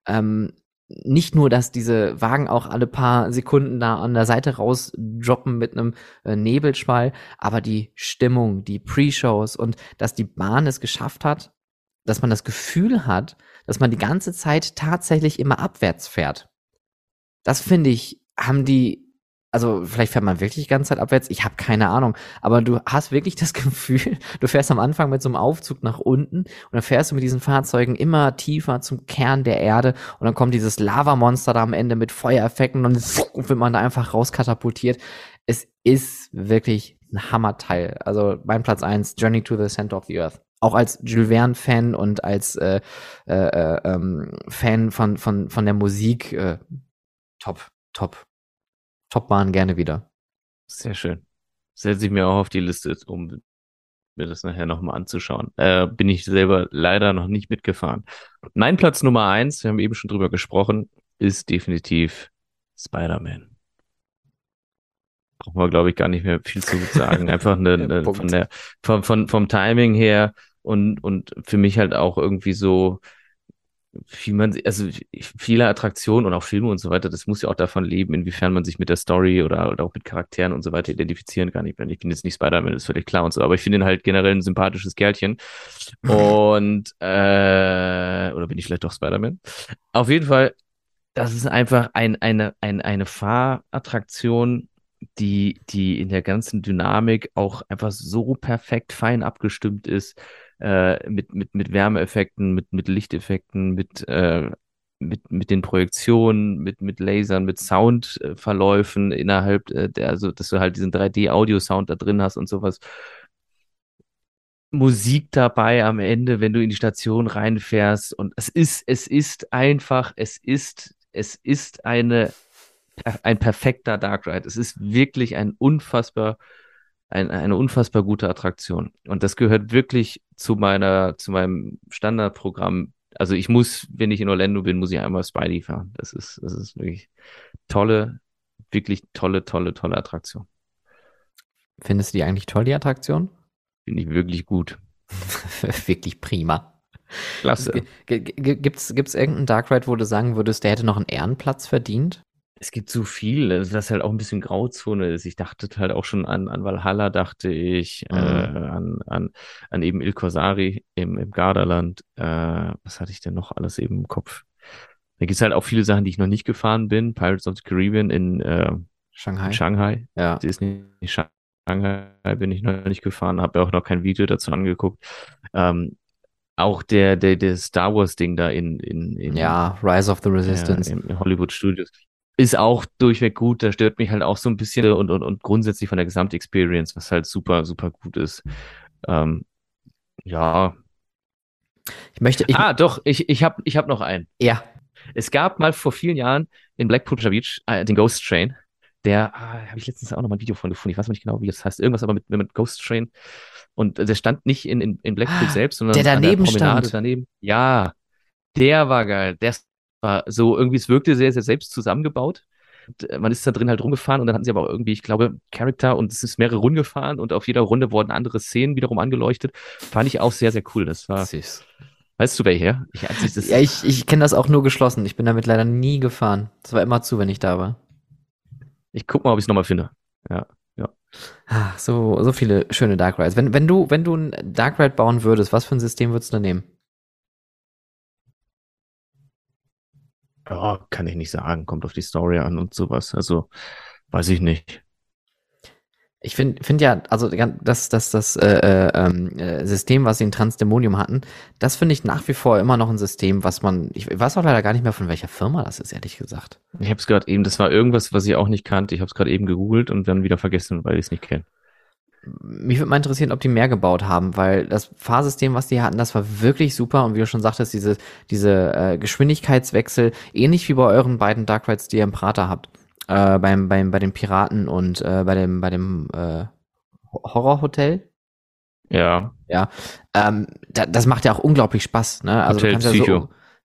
Ähm, nicht nur, dass diese Wagen auch alle paar Sekunden da an der Seite rausdroppen mit einem äh, Nebelschwall, aber die Stimmung, die Pre-Shows und dass die Bahn es geschafft hat, dass man das Gefühl hat, dass man die ganze Zeit tatsächlich immer abwärts fährt. Das finde ich, haben die, also vielleicht fährt man wirklich die ganze Zeit abwärts, ich habe keine Ahnung, aber du hast wirklich das Gefühl, du fährst am Anfang mit so einem Aufzug nach unten und dann fährst du mit diesen Fahrzeugen immer tiefer zum Kern der Erde und dann kommt dieses Lavamonster da am Ende mit Feuereffekten und dann wird man da einfach rauskatapultiert. Es ist wirklich ein Hammerteil. Also mein Platz eins Journey to the Center of the Earth auch als Jules Verne-Fan und als äh, äh, äh, ähm, Fan von, von, von der Musik, äh, top, top. Top Bahn gerne wieder. Sehr schön. Setze ich mir auch auf die Liste, um mir das nachher nochmal anzuschauen. Äh, bin ich selber leider noch nicht mitgefahren. Mein Platz Nummer eins, wir haben eben schon drüber gesprochen, ist definitiv Spider-Man. Brauchen wir, glaube ich, gar nicht mehr viel zu sagen. Einfach eine, eine von der, von, von, vom Timing her und, und für mich halt auch irgendwie so, wie man, also viele Attraktionen und auch Filme und so weiter, das muss ja auch davon leben, inwiefern man sich mit der Story oder, oder auch mit Charakteren und so weiter identifizieren kann. Ich bin, ich bin jetzt nicht Spider-Man, ist völlig klar und so, aber ich finde ihn halt generell ein sympathisches Kerlchen. Und, äh, oder bin ich vielleicht doch Spider-Man? Auf jeden Fall, das ist einfach ein, eine, ein, eine Fahrattraktion, die, die in der ganzen Dynamik auch einfach so perfekt fein abgestimmt ist äh, mit, mit, mit Wärmeeffekten, mit, mit Lichteffekten, mit, äh, mit, mit den Projektionen, mit, mit Lasern, mit Soundverläufen innerhalb äh, der, also dass du halt diesen 3D-Audio-Sound da drin hast und sowas. Musik dabei am Ende, wenn du in die Station reinfährst. Und es ist, es ist einfach, es ist, es ist eine, ein perfekter Dark Ride. Es ist wirklich ein unfassbar ein, eine unfassbar gute Attraktion. Und das gehört wirklich zu meiner, zu meinem Standardprogramm. Also ich muss, wenn ich in Orlando bin, muss ich einmal Spidey fahren. Das ist, das ist wirklich tolle, wirklich tolle, tolle, tolle Attraktion. Findest du die eigentlich toll, die Attraktion? Finde ich wirklich gut. wirklich prima. Klasse. Gibt es irgendeinen Dark Ride, wo du sagen würdest, der hätte noch einen Ehrenplatz verdient? Es gibt so viel, das halt auch ein bisschen Grauzone ist. Ich dachte halt auch schon an, an Valhalla, dachte ich, mhm. äh, an, an, an eben Il Corsari im, im Gardaland. Äh, was hatte ich denn noch alles eben im Kopf? Da gibt es halt auch viele Sachen, die ich noch nicht gefahren bin. Pirates of the Caribbean in äh, Shanghai. Shanghai. Ja. Disney Shanghai bin ich noch nicht gefahren, habe auch noch kein Video dazu angeguckt. Ähm, auch der, der, der Star Wars Ding da in, in, in ja, Rise of the Resistance. Ja, in Hollywood Studios ist auch durchweg gut. Da stört mich halt auch so ein bisschen und, und, und grundsätzlich von der Gesamtexperience, was halt super, super gut ist. Ähm, ja. Ich möchte. Ich, ah, doch, ich, ich habe ich hab noch einen. Ja. Es gab mal vor vielen Jahren in Blackpool Beach äh, den Ghost Train. Der ah, habe ich letztens auch noch mal ein Video von gefunden. Ich weiß nicht genau, wie das heißt. Irgendwas aber mit, mit Ghost Train. Und der stand nicht in, in, in Blackpool ah, selbst, sondern der daneben an der stand. daneben. Ja, der war geil. Der war so irgendwie, es wirkte sehr, sehr selbst zusammengebaut. Und äh, man ist da drin halt rumgefahren und dann hatten sie aber auch irgendwie, ich glaube, Charakter und es ist mehrere Runden gefahren und auf jeder Runde wurden andere Szenen wiederum angeleuchtet. Fand ich auch sehr, sehr cool. Das war. Süß. Weißt du, welcher? Ich, ja, ich, ich kenne das auch nur geschlossen. Ich bin damit leider nie gefahren. Das war immer zu, wenn ich da war. Ich guck mal, ob ich es nochmal finde. Ja, ja. Ach, so, so viele schöne Dark Rides. Wenn, wenn du, wenn du ein Dark Ride bauen würdest, was für ein System würdest du da nehmen? Ja, kann ich nicht sagen. Kommt auf die Story an und sowas. Also, weiß ich nicht. Ich finde find ja, also das, das, das äh, äh, ähm, äh, System, was sie in Transdemonium hatten, das finde ich nach wie vor immer noch ein System, was man, ich weiß auch leider gar nicht mehr, von welcher Firma das ist, ehrlich gesagt. Ich habe es gerade eben, das war irgendwas, was ich auch nicht kannte. Ich habe es gerade eben gegoogelt und dann wieder vergessen, weil ich es nicht kenne mich würde mal interessieren, ob die mehr gebaut haben, weil das Fahrsystem, was die hatten, das war wirklich super und wie du schon sagtest, diese, diese äh, Geschwindigkeitswechsel, ähnlich wie bei euren beiden Dark Rides, die ihr im Prater habt, äh, beim, beim, bei den Piraten und äh, bei dem, bei dem äh, Horrorhotel. Ja. Ja. Ähm, da, das macht ja auch unglaublich Spaß, ne? Also Hotel du kannst Psycho. ja so,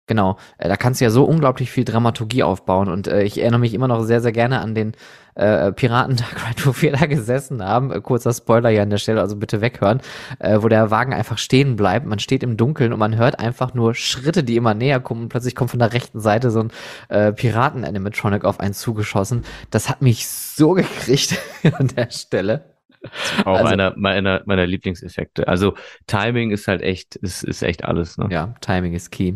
Genau, äh, da kannst du ja so unglaublich viel Dramaturgie aufbauen und äh, ich erinnere mich immer noch sehr, sehr gerne an den äh, Piratentag, wo wir da gesessen haben. Äh, kurzer Spoiler hier an der Stelle, also bitte weghören, äh, wo der Wagen einfach stehen bleibt. Man steht im Dunkeln und man hört einfach nur Schritte, die immer näher kommen und plötzlich kommt von der rechten Seite so ein äh, Piraten-Animatronic auf einen zugeschossen. Das hat mich so gekriegt an der Stelle. Auch also, einer meiner, meiner Lieblingseffekte. Also Timing ist halt echt, ist, ist echt alles. Ne? Ja, Timing ist key.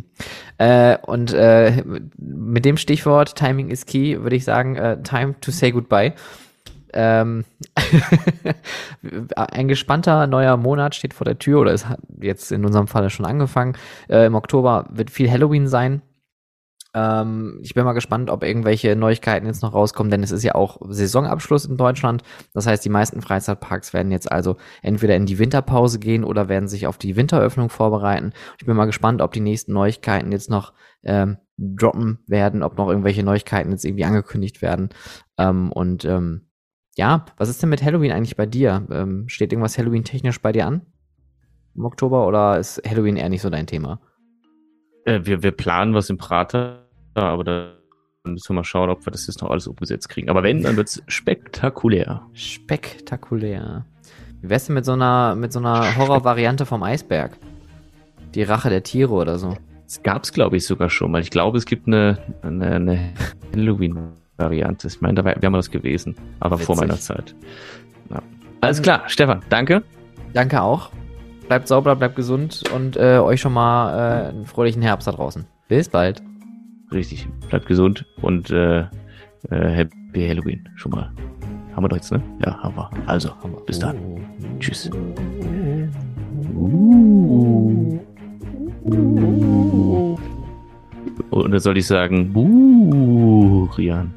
Äh, und äh, mit dem Stichwort Timing is key würde ich sagen, äh, time to say goodbye. Ähm, ein gespannter neuer Monat steht vor der Tür oder es hat jetzt in unserem Falle schon angefangen. Äh, Im Oktober wird viel Halloween sein. Ähm, ich bin mal gespannt, ob irgendwelche Neuigkeiten jetzt noch rauskommen, denn es ist ja auch Saisonabschluss in Deutschland. Das heißt, die meisten Freizeitparks werden jetzt also entweder in die Winterpause gehen oder werden sich auf die Winteröffnung vorbereiten. Ich bin mal gespannt, ob die nächsten Neuigkeiten jetzt noch ähm, droppen werden, ob noch irgendwelche Neuigkeiten jetzt irgendwie angekündigt werden. Ähm, und ähm, ja, was ist denn mit Halloween eigentlich bei dir? Ähm, steht irgendwas Halloween-technisch bei dir an? Im Oktober oder ist Halloween eher nicht so dein Thema? Äh, wir, wir planen was im Prater, aber da müssen wir mal schauen, ob wir das jetzt noch alles umgesetzt kriegen. Aber wenn, dann wird es spektakulär. Spektakulär. Wie wär's denn mit so einer, mit so einer Horror-Variante vom Eisberg? Die Rache der Tiere oder so. Das gab es, glaube ich, sogar schon mal. Ich glaube, es gibt eine, eine, eine Halloween-Variante. Ich meine, da wäre mal was gewesen, aber Witzig. vor meiner Zeit. Ja. Alles klar, Stefan, danke. Danke auch. Bleibt sauber, bleibt gesund und äh, euch schon mal äh, einen fröhlichen Herbst da draußen. Bis bald. Richtig. Bleibt gesund und äh, äh, Happy Halloween schon mal. Haben wir doch jetzt, ne? Ja, haben wir. Also, haben wir. bis dann. Tschüss. Und da soll ich sagen, Burian.